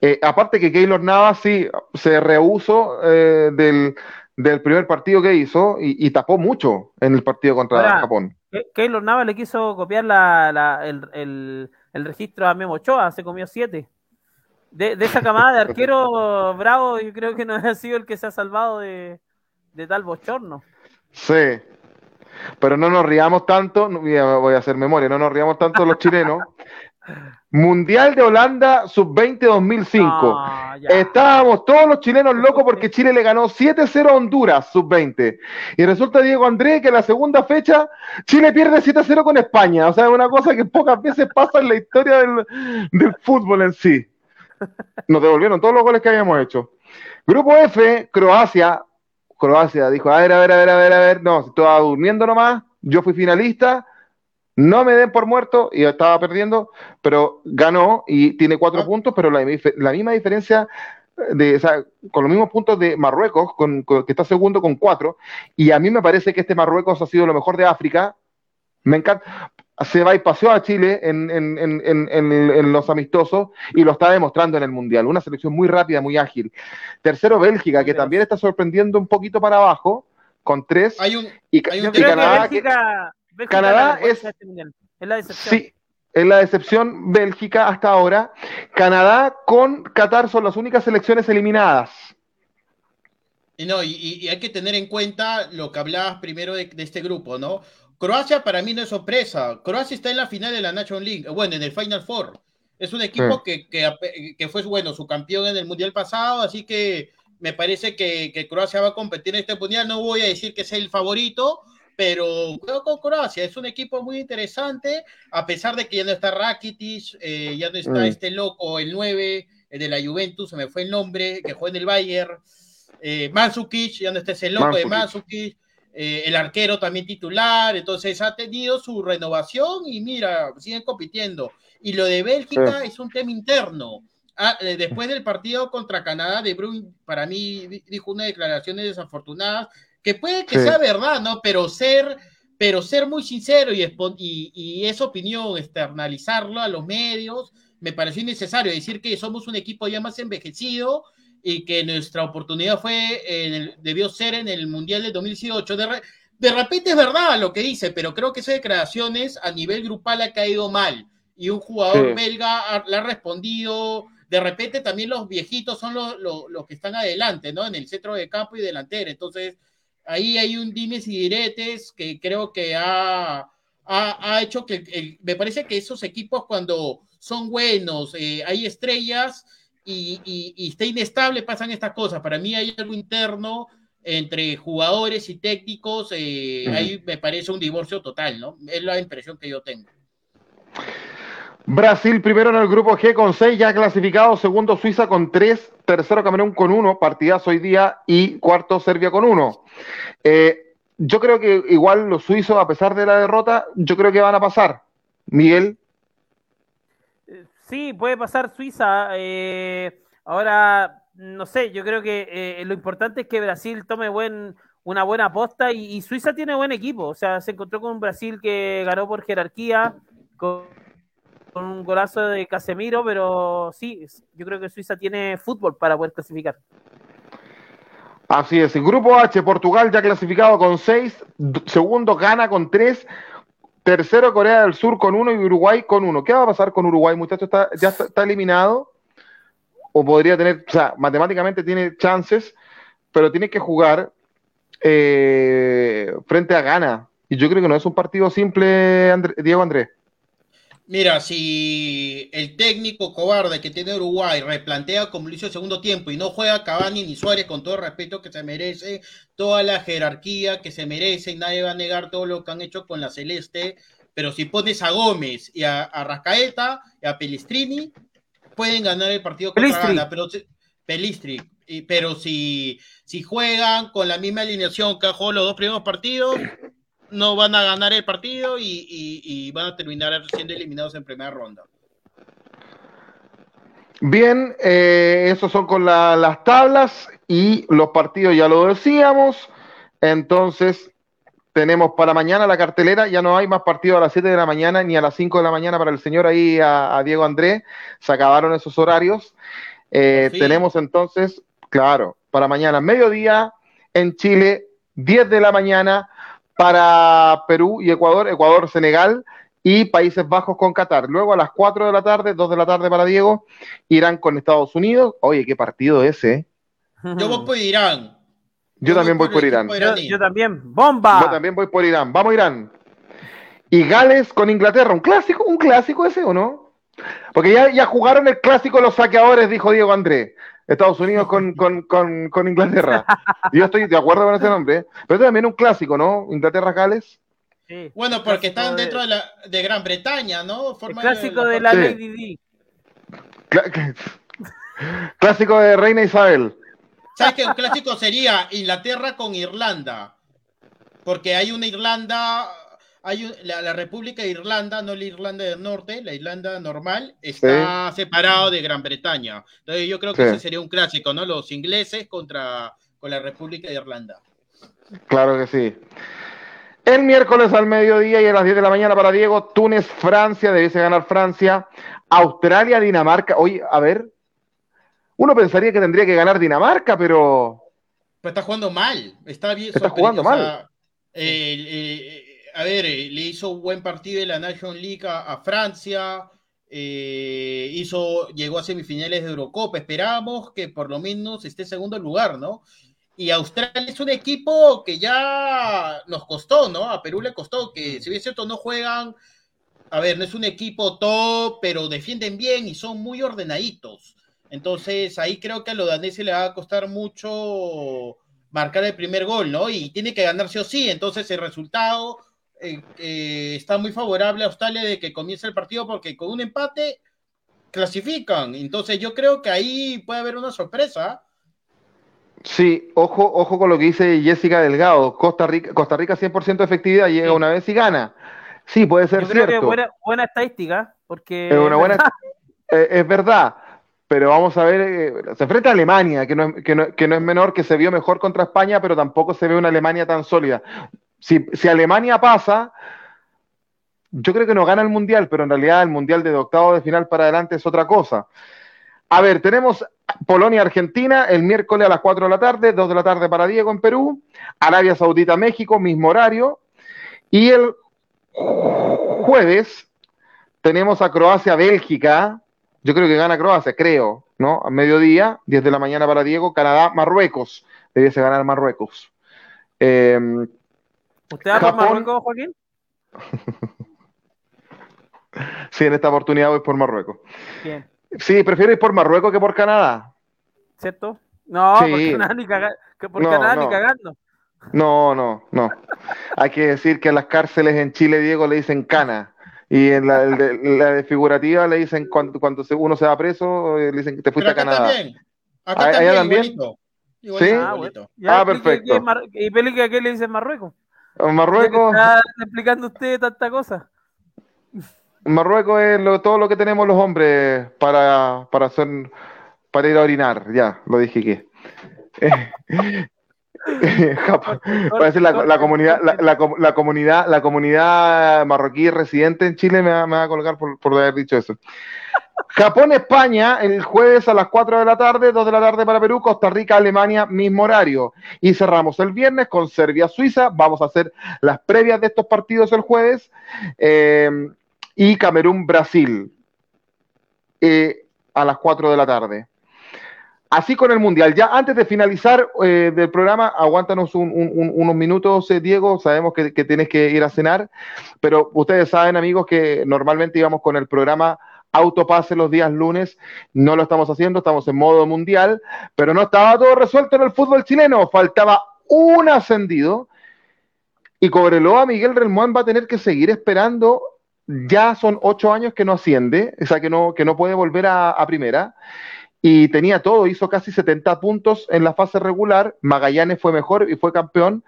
Eh, aparte que Keylor Navas sí se rehuso del, primer partido que hizo y, tapó mucho en el partido contra Japón. Keylor Navas le quiso copiar la, el, registro a Memo Ochoa, se comió siete. De, esa camada de arquero bravo, yo creo que no ha sido el que se ha salvado de, tal bochorno. Sí, pero no nos riamos tanto, voy a hacer memoria, no nos riamos tanto los chilenos, Mundial de Holanda Sub-20 2005. Estábamos todos los chilenos locos porque Chile le ganó 7-0 a Honduras Sub-20. Y resulta, Diego Andrés, que en la segunda fecha Chile pierde 7-0 con España. O sea, es una cosa que pocas veces pasa en la historia del, fútbol en sí. Nos devolvieron todos los goles que habíamos hecho. Grupo F, Croacia. Croacia dijo, a ver, a ver, a ver, a ver, a ver. No, estaba durmiendo nomás. Yo fui finalista no me den por muerto y estaba perdiendo, pero ganó y tiene cuatro ah. puntos, pero la, misma diferencia de, con los mismos puntos de Marruecos, con, que está segundo con cuatro, y a mí me parece que este Marruecos ha sido lo mejor de África. Me encanta. Se va y paseó a Chile en, en, los amistosos y lo está demostrando en el Mundial. Una selección muy rápida, muy ágil. Tercero, Bélgica, que también está sorprendiendo un poquito para abajo, con tres. Hay un, y, Canadá, Canadá es, la decepción. Sí, es la decepción Bélgica hasta ahora. Canadá con Qatar son las únicas selecciones eliminadas. Y no, y, hay que tener en cuenta lo que hablabas primero de, este grupo, ¿no? Croacia para mí no es sorpresa. Croacia está en la final de la National League, bueno, en el Final Four. Es un equipo que, que, fue, bueno, su campeón en el Mundial pasado, así que me parece que, que Croacia va a competir en este Mundial. No voy a decir que es el favorito, pero juego con Croacia, es un equipo muy interesante, a pesar de que ya no está Rakitic, eh, ya no está mm. este loco, el 9 de la Juventus, se me fue el nombre, que juega en el Bayern, eh, ya no está ese loco de Mansukic, eh, el arquero también titular, entonces ha tenido su renovación y mira, siguen compitiendo. Y lo de Bélgica es un tema interno. Ah, eh, después del partido contra Canadá, De Bruyne, para mí, dijo unas declaraciones desafortunadas que puede que sea verdad, ¿no? Pero ser, pero ser muy sincero y, y, y, esa opinión, externalizarlo a los medios, me pareció innecesario. Decir que somos un equipo ya más envejecido y que nuestra oportunidad fue, debió ser en el Mundial del 2018. De, de repente es verdad lo que dice, pero creo que esas declaraciones a nivel grupal ha caído mal. Y un jugador belga le ha respondido de repente también los viejitos son los, los, que están adelante, ¿no? En el centro de campo y delantero. Entonces, ahí hay un dimes y diretes que creo que ha, ha, hecho que me parece que esos equipos cuando son buenos, eh, hay estrellas y, y, está inestable, pasan estas cosas. Para mí hay algo interno entre jugadores y técnicos, eh, ahí me parece un divorcio total, ¿no? Es la impresión que yo tengo. Brasil primero en el grupo G con 6, ya clasificado, segundo Suiza con 3, tercero Camerún con 1, partidazo hoy día y cuarto Serbia con 1. Eh, yo creo que igual los suizos, a pesar de la derrota, yo creo que van a pasar. Miguel. Sí, puede pasar Suiza. Eh, ahora, no sé, yo creo que eh, lo importante es que Brasil tome buen, una buena aposta y, Suiza tiene buen equipo. O sea, se encontró con un Brasil que ganó por jerarquía, con, un golazo de Casemiro, pero sí, yo creo que Suiza tiene fútbol para poder clasificar. Así es, el grupo H, Portugal ya clasificado con 6, segundo gana con 3, tercero Corea del Sur con 1 y Uruguay con 1. ¿Qué va a pasar con Uruguay, muchachos? ¿Está, ¿Ya está, eliminado? ¿O podría tener, o sea, matemáticamente tiene chances, pero tiene que jugar eh, frente a Ghana. Y yo creo que no es un partido simple, Diego Andrés. Mira, si el técnico cobarde que tiene Uruguay replantea como lo hizo el segundo tiempo y no juega Cavani ni Suárez con todo el respeto que se merece, toda la jerarquía que se merece, y nadie va a negar todo lo que han hecho con la Celeste, pero si pones a Gómez y a, Rascaeta y a Pelistrini, pueden ganar el partido contra Ghana, pero Pelistri, pero si, si juegan con la misma alineación que jugado los dos primeros partidos, no van a ganar el partido y, van a terminar siendo eliminados en primera ronda. Bien, eh, esos son con las tablas y los partidos ya lo decíamos. Entonces, tenemos para mañana la cartelera, ya no hay más partidos a las 7 de la mañana ni a las 5 de la mañana para el señor ahí, a, Diego Andrés. Se acabaron esos horarios. Eh, tenemos entonces, claro, para mañana mediodía en Chile, 10 de la mañana para Perú y Ecuador, Ecuador, Senegal y Países Bajos con Qatar. Luego a las 4 de la tarde, 2 de la tarde para Diego, Irán con Estados Unidos. Oye, qué partido ese. ¿eh? Yo voy por Irán. Yo, también voy por, Irán. Yo, también. ¡Bomba! Yo también voy por Irán. Vamos, Irán. Y Gales con Inglaterra. ¿Un clásico? ¿Un clásico ese o no? Porque ya, ya jugaron el clásico los saqueadores, dijo Diego Andrés. Estados Unidos con, con, con, con Inglaterra. yo estoy de acuerdo con ese nombre. ¿eh? Pero también un clásico, ¿no? Inglaterra-Gales. Sí, bueno, porque están dentro de, la, de Gran Bretaña, ¿no? el clásico de la, Lady clásico de Reina Isabel. ¿Sabes qué? Un clásico sería Inglaterra con Irlanda. Porque hay una Irlanda hay la, República de Irlanda, no la Irlanda del Norte, la Irlanda normal, está separado de Gran Bretaña. Entonces yo creo que ese sería un clásico, ¿no? Los ingleses contra con la República de Irlanda. Claro que sí. El miércoles al mediodía y a las 10 de la mañana para Diego, Túnez, Francia, debiese ganar Francia, Australia, Dinamarca. Oye, a ver, uno pensaría que tendría que ganar Dinamarca, pero... Pero está jugando mal, está bien. Está jugando mal. eh, a ver, eh, le hizo un buen partido en la National League a, Francia, eh, hizo, llegó a semifinales de Eurocopa, esperamos que por lo menos esté en segundo lugar, ¿no? Y Australia es un equipo que ya nos costó, ¿no? A Perú le costó, que si bien es cierto no juegan, a ver, no es un equipo top, pero defienden bien y son muy ordenaditos. Entonces ahí creo que a los daneses le va a costar mucho marcar el primer gol, ¿no? Y tiene que ganarse o sí, entonces el resultado eh, eh, está muy favorable a Australia de que comience el partido porque con un empate clasifican. Entonces yo creo que ahí puede haber una sorpresa. Sí, ojo, ojo con lo que dice Jessica Delgado. Costa Rica, Costa Rica 100% de efectividad, llega una vez y gana. Sí, puede ser cierto. buena, estadística, porque... Es, una buena, eh, es verdad, pero vamos a ver, se enfrenta a Alemania, que no, que, no, que no es menor, que se vio mejor contra España, pero tampoco se ve una Alemania tan sólida. Si, Alemania pasa, yo creo que no gana el Mundial, pero en realidad el Mundial de octavo de final para adelante es otra cosa. A ver, tenemos Polonia-Argentina el miércoles a las 4 de la tarde, 2 de la tarde para Diego en Perú, Arabia Saudita-México, mismo horario, y el jueves tenemos a Croacia-Bélgica, yo creo que gana Croacia, creo, ¿no? A mediodía, 10 de la mañana para Diego, Canadá-Marruecos, debiese ganar Marruecos. Eh, ¿Usted va por Marruecos, Joaquín? sí, en esta oportunidad voy por Marruecos. Sí, prefiero ir por Marruecos que por Canadá. ¿Cierto? No, por Canadá ni, por Canadá ni cagando. No, no, no. Hay que decir que en las cárceles en Chile, Diego, le dicen cana. Y en la, de, figurativa le dicen cuando, cuando uno se va preso, eh, le dicen que te fuiste a Canadá. También. Acá también, también. ¿Sí? Ah, ah perfecto. ¿Y Pelique qué le dicen Marruecos? Marruecos. Está explicando usted tanta cosa. Marruecos es todo lo que tenemos los hombres para, para hacer para ir a orinar, ya, lo dije que. Parece la, la, comunidad, la, la, comunidad, la comunidad marroquí residente en Chile me va, me va a colgar por, por, haber dicho eso. Japón-España el jueves a las 4 de la tarde, 2 de la tarde para Perú, Costa Rica-Alemania, mismo horario. Y cerramos el viernes con Serbia-Suiza. Vamos a hacer las previas de estos partidos el jueves. Eh, y Camerún-Brasil eh, a las 4 de la tarde. Así con el Mundial. Ya antes de finalizar eh, del programa, aguántanos unos minutos, Diego. Sabemos que, tienes que ir a cenar, pero ustedes saben, amigos, que normalmente íbamos con el programa Autopase los días lunes. No lo estamos haciendo, estamos en modo mundial, pero no estaba todo resuelto en el fútbol chileno. Faltaba un ascendido y Cobreloa Miguel Relmuán va a tener que seguir esperando ya son ocho años que no asciende, o sea, que no, que no puede volver a, primera. Y tenía todo, hizo casi 70 puntos en la fase regular. Magallanes fue mejor y fue campeón.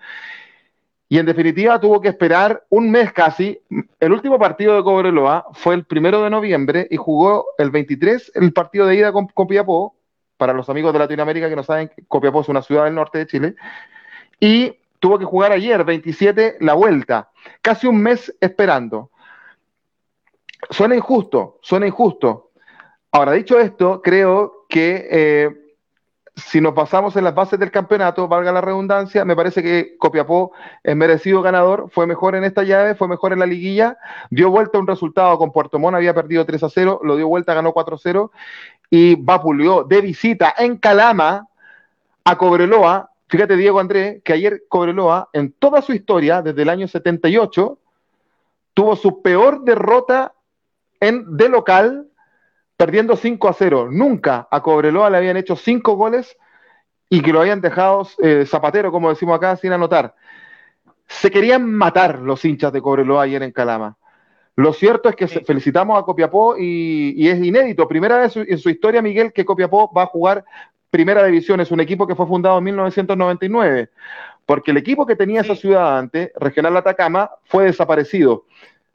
Y en definitiva tuvo que esperar un mes casi. El último partido de Cobreloa fue el primero de noviembre y jugó el 23 el partido de ida con Copiapó. Para los amigos de Latinoamérica que no saben, Copiapó es una ciudad del norte de Chile. Y tuvo que jugar ayer, 27, la vuelta. Casi un mes esperando. Suena injusto, suena injusto. Ahora, dicho esto, creo que eh, si nos pasamos en las bases del campeonato, valga la redundancia, me parece que Copiapó es merecido ganador, fue mejor en esta llave, fue mejor en la liguilla, dio vuelta un resultado con Puerto Montt, había perdido 3 a 0, lo dio vuelta, ganó 4 a 0 y vapuleó de visita en Calama a Cobreloa. Fíjate, Diego Andrés, que ayer Cobreloa, en toda su historia, desde el año 78, tuvo su peor derrota en, de local, perdiendo 5 a 0. Nunca a Cobreloa le habían hecho 5 goles y que lo habían dejado eh, zapatero, como decimos acá, sin anotar. Se querían matar los hinchas de Cobreloa ayer en Calama. Lo cierto es que felicitamos a Copiapó y, es inédito. Primera vez en su historia, Miguel, que Copiapó va a jugar Primera División. Es un equipo que fue fundado en 1999, porque el equipo que tenía esa ciudad antes, Regional Atacama, fue desaparecido.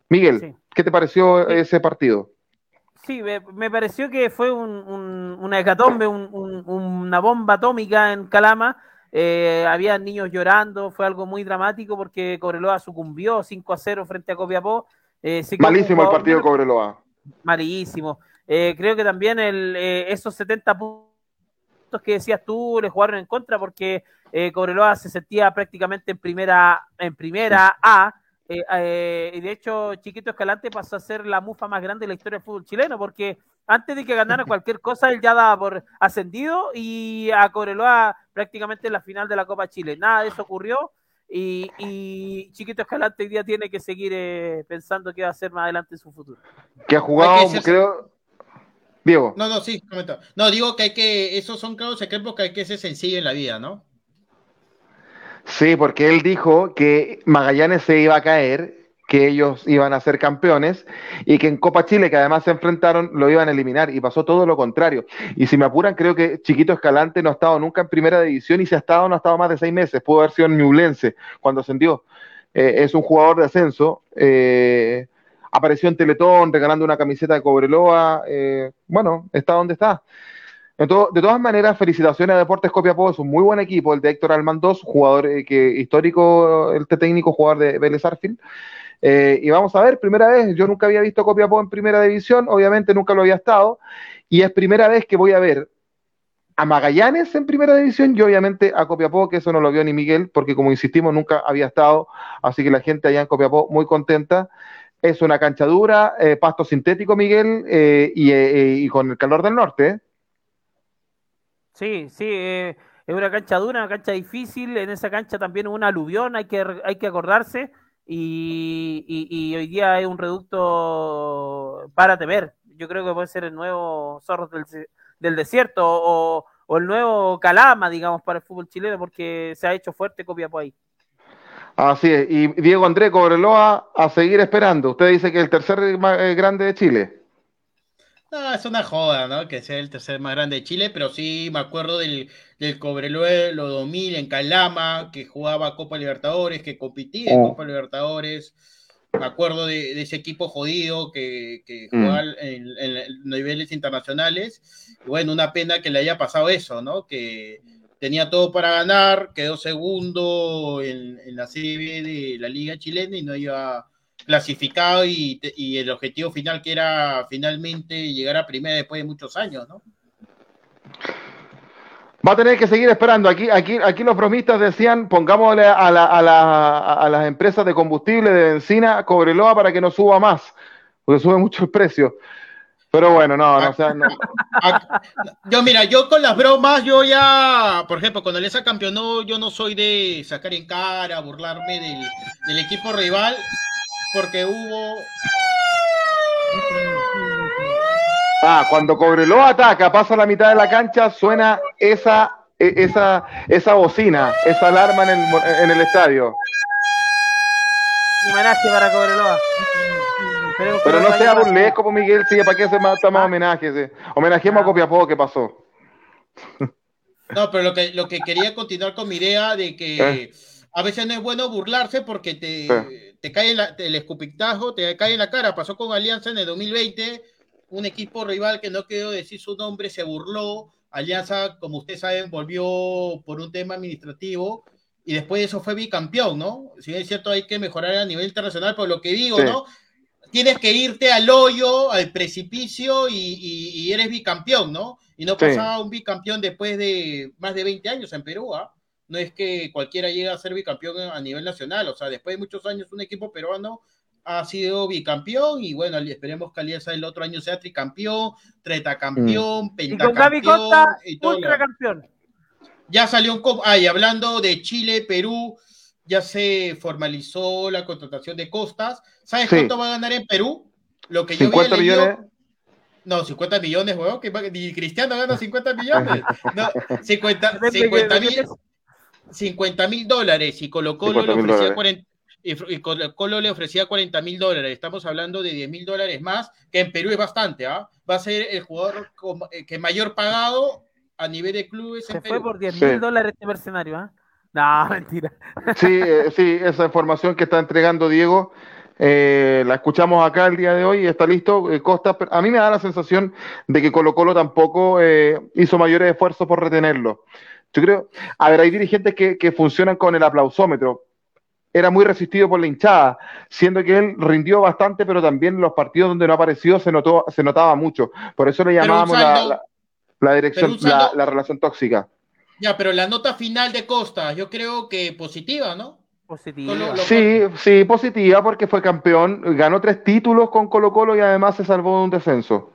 Miguel, ¿qué te pareció ese partido? Sí, me, pareció que fue una hecatombe, una bomba atómica en Calama. Eh, había niños llorando, fue algo muy dramático porque Cobreloa sucumbió 5 a 0 frente a Copiapó. Eh, Malísimo el partido de Cobreloa. Malísimo. Eh, creo que también el, esos 70 puntos que decías tú le jugaron en contra porque Cobreloa se sentía prácticamente en primera, en primera A eh, eh, y de hecho, Chiquito Escalante pasó a ser la mufa más grande de la historia del fútbol chileno, porque antes de que ganara cualquier cosa, él ya daba por ascendido y a Coreloa prácticamente en la final de la Copa Chile. Nada de eso ocurrió y, Chiquito Escalante hoy día tiene que seguir eh, pensando qué va a hacer más adelante en su futuro. Que ha jugado, creo. Diego. No, no, sí, comenta. No, digo que hay que, esos son claros ejemplos que hay que ser sencillo en la vida, ¿no? Sí, porque él dijo que Magallanes se iba a caer, que ellos iban a ser campeones y que en Copa Chile, que además se enfrentaron, lo iban a eliminar y pasó todo lo contrario. Y si me apuran, creo que Chiquito Escalante no ha estado nunca en primera división y si ha estado, no ha estado más de seis meses. Pudo haber sido en cuando ascendió. Eh, es un jugador de ascenso. Eh, apareció en Teletón regalando una camiseta de Cobreloa. Eh, bueno, está donde está de todas maneras, felicitaciones a Deportes Copiapó, es un muy buen equipo, el de Héctor jugador eh, que, histórico, el técnico, jugador de Vélez Arfield. Eh, y vamos a ver, primera vez, yo nunca había visto Copiapó en primera división, obviamente nunca lo había estado, y es primera vez que voy a ver a Magallanes en primera división y obviamente a Copiapó, que eso no lo vio ni Miguel, porque como insistimos, nunca había estado, así que la gente allá en Copiapó muy contenta. Es una cancha dura, eh, pasto sintético, Miguel, y, y, con el calor del norte. Sí, sí, eh, es una cancha dura, una cancha difícil. En esa cancha también un aluvión, hay que, hay que acordarse. Y, hoy día hay un reducto para temer. Yo creo que puede ser el nuevo Zorros del, Desierto o, el nuevo Calama, digamos, para el fútbol chileno, porque se ha hecho fuerte Copiapó ahí. Así es. Y Diego Andrés Cobreloa a seguir esperando. Usted dice que el tercer más eh, grande de Chile. No, es una joda, ¿no? Que sea el tercer más grande de Chile, pero sí me acuerdo del, del Cobreluelo 2000 en Calama, que jugaba Copa Libertadores, que competía en oh. Copa Libertadores. me acuerdo de, ese equipo jodido que, que mm. jugaba en, niveles internacionales. Y bueno, una pena que le haya pasado eso, ¿no? Que tenía todo para ganar, quedó segundo en, la serie de la Liga Chilena y no iba clasificado y, y, el objetivo final que era finalmente llegar a primera después de muchos años, ¿no? Va a tener que seguir esperando. Aquí, aquí, aquí los bromistas decían, pongámosle a, a, las empresas de combustible, de benzina, Cobreloa para que no suba más, porque sube mucho el precio. Pero bueno, no, no, o no. Yo, mira, yo con las bromas, yo ya, por ejemplo, cuando Lesa campeonó, yo no soy de sacar en cara, burlarme del, del equipo rival, porque hubo Ah, cuando Cobreloa ataca, pasa la mitad de la cancha, suena esa, e, esa, esa bocina, esa alarma en el, en el estadio. Homenaje para Cobreloa. Pero, no sea burlesco, pues Miguel, sigue para qué se más, más homenaje. Homenajemos a ah. Copiapó, ¿qué pasó? No, pero lo que, lo que quería continuar con mi idea de que eh. a veces no es bueno burlarse porque te, eh. Te cae el escupitajo, te cae en la cara. Pasó con Alianza en el 2020 un equipo rival que no quiero decir su nombre se burló. Alianza, como ustedes saben, volvió por un tema administrativo y después de eso fue bicampeón, ¿no? Si es cierto, hay que mejorar a nivel internacional, pero lo que digo, ¿no? Tienes que irte al hoyo, al precipicio y, eres bicampeón, ¿no? Y no pasaba un bicampeón después de más de 20 años en Perú, ¿ah? No es que cualquiera llegue a ser bicampeón a nivel nacional, o sea, después de muchos años un equipo peruano ha sido bicampeón y bueno, esperemos que Alianza el otro año sea tricampeón, tretacampeón, mm. pentacampeón y, con ultracampeón. Ya salió un... Ah, hablando de Chile, Perú, ya se formalizó la contratación de Costas. ¿Sabes cuánto va a ganar en Perú? Lo que yo 50 millones. No, 50 millones, weón. Que ni Cristiano gana 50 millones. No, 50, 50 mil. 50 mil dólares y Colo Colo le ofrecía 40, y, Colo le ofrecía 40 mil dólares. Estamos hablando de 10 mil dólares más, que en Perú es bastante. ¿ah? Va a ser el jugador eh, que mayor pagado a nivel de clubes. Se fue por 10 mil dólares este mercenario. ¿ah? No, mentira. Sí, eh, sí, esa información que está entregando Diego. Eh, la escuchamos acá el día de hoy y está listo. Costa, a mí me da la sensación de que Colo Colo tampoco hizo mayores esfuerzos por retenerlo. Yo creo, a ver, hay dirigentes que, que funcionan con el aplausómetro era muy resistido por la hinchada, siendo que él rindió bastante, pero también en los partidos donde no apareció se, notó, se notaba mucho. Por eso le llamábamos la, dirección, la, relación tóxica. Ya, pero la nota final de Costa, yo creo que positiva, ¿no? Positiva. sí, sí, positiva, porque fue campeón, ganó tres títulos con Colo Colo y además se salvó de un descenso.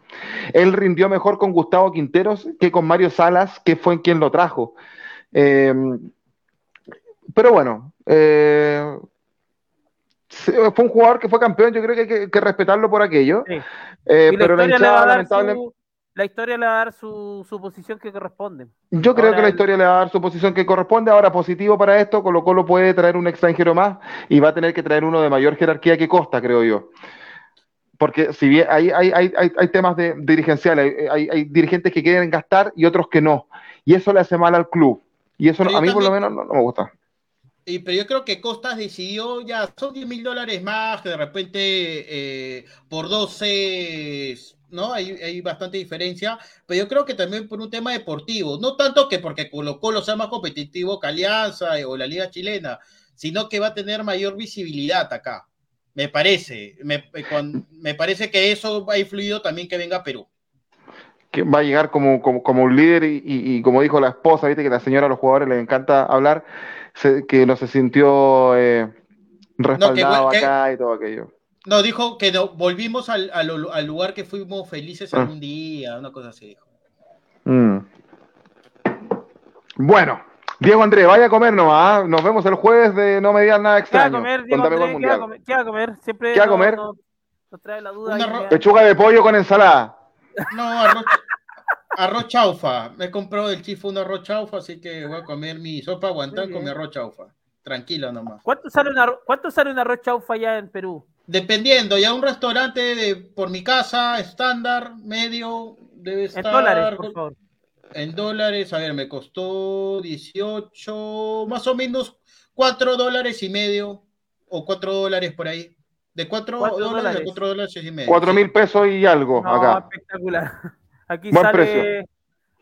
Él rindió mejor con Gustavo Quinteros que con Mario Salas, que fue quien lo trajo. Eh, pero bueno, eh, fue un jugador que fue campeón, yo creo que hay que, respetarlo por aquello. Eh, pero la, historia le va a dar su, posición que corresponde. Yo creo que la historia le va a dar su posición que corresponde. Ahora, positivo para esto, Colo Colo puede traer un extranjero más y va a tener que traer uno de mayor jerarquía que Costa, creo yo. Porque si bien hay, hay, hay, hay temas de, dirigenciales, hay, dirigentes que quieren gastar y otros que no. Y eso le hace mal al club. Y eso a mí por lo menos no me gusta pero yo creo que Costas decidió ya, son 10 mil dólares más, que de repente eh, por 12, ¿no? Hay, hay, bastante diferencia, pero yo creo que también por un tema deportivo, no tanto que porque Colo Colo sea más competitivo que Alianza o la Liga Chilena, sino que va a tener mayor visibilidad acá, me parece, me, me parece que eso ha influido también que venga a Perú que va a llegar como, como, un líder y, y, como dijo la esposa, viste que la señora a los jugadores les encanta hablar, que no se sintió eh, respaldado acá y todo aquello. No, dijo que volvimos al, al, lugar que fuimos felices ah. un día, una cosa así dijo. Mm. Bueno, Diego Andrés, vaya a comer nomás. ¿ah? Nos vemos el jueves de No Me Digas Nada Extraño. ¿Qué va a comer, Diego Andrés, ¿qué, va a comer? ¿Qué va a comer? Siempre ¿Qué va a comer? Nos, trae la duda. Pechuga de pollo con ensalada. No, arroz, arroz chaufa. Me he comprado del chifo un arroz chaufa, así que voy a comer mi sopa guantán con mi arroz chaufa. Tranquilo nomás. ¿Cuánto sale, un arroz, ¿Cuánto sale un arroz chaufa allá en Perú? Dependiendo, ya un restaurante de, por mi casa, estándar, medio, debe estar. En dólares, por favor. En dólares, a ver, me costó 18, más o menos 4 dólares y medio, o 4 dólares por ahí. De 4 dólares, 4 dólares y medio. 4 mil pesos y algo no, acá. espectacular. Aquí Buen sale, precio.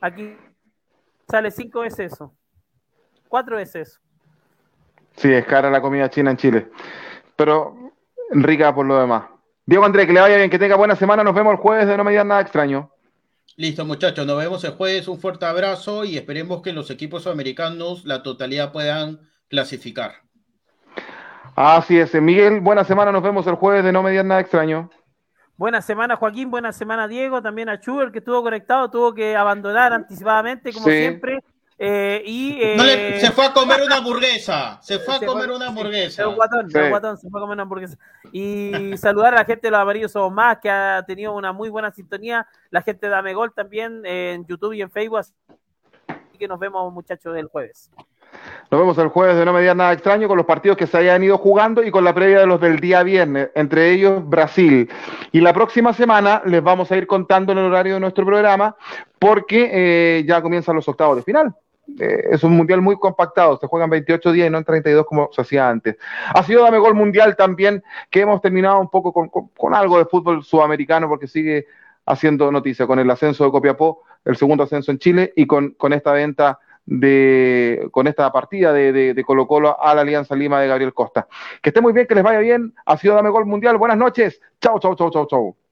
aquí sale 5 veces eso. 4 veces eso. Sí, es cara la comida china en Chile. Pero rica por lo demás. Diego André, que le vaya bien, que tenga buena semana. Nos vemos el jueves de No Me Digan Nada Extraño. Listo, muchachos, nos vemos el jueves. Un fuerte abrazo y esperemos que los equipos americanos, la totalidad, puedan clasificar. Así es, Miguel, buena semana. Nos vemos el jueves de No Me Digan Nada Extraño. Buena semana, Joaquín. Buena semana, Diego. También a Chuber, que estuvo conectado. Tuvo que abandonar anticipadamente, como Sí. siempre. Eh, y, eh, No le- se fue a comer una hamburguesa. Se fue a se comer fue- una sí, hamburguesa. un guatón, Sí. guatón, se fue a comer una hamburguesa. Y saludar a la gente de los amarillos somos más, que ha tenido una muy buena sintonía. La gente de Amegol también eh, en YouTube y en Facebook. Así que nos vemos, muchachos, el jueves. Nos vemos el jueves de No Me Digan Nada Extraño con los partidos que se hayan ido jugando y con la previa de los del día viernes, entre ellos Brasil. Y la próxima semana les vamos a ir contando en el horario de nuestro programa porque eh, ya comienzan los octavos de final. Eh, es un mundial muy compactado, se juegan 28 días y no en 32 como se hacía antes. Ha sido Dame Gol Mundial también, que hemos terminado un poco con, algo de fútbol sudamericano porque sigue haciendo noticia con el ascenso de Copiapó, el segundo ascenso en Chile y con, esta venta de con esta partida de Colo Colo a la Alianza Lima de Gabriel Costa. Que esté muy bien, que les vaya bien. Ha sido Dame Gol Mundial. Buenas noches. Chau, chau, chau, chau, chau.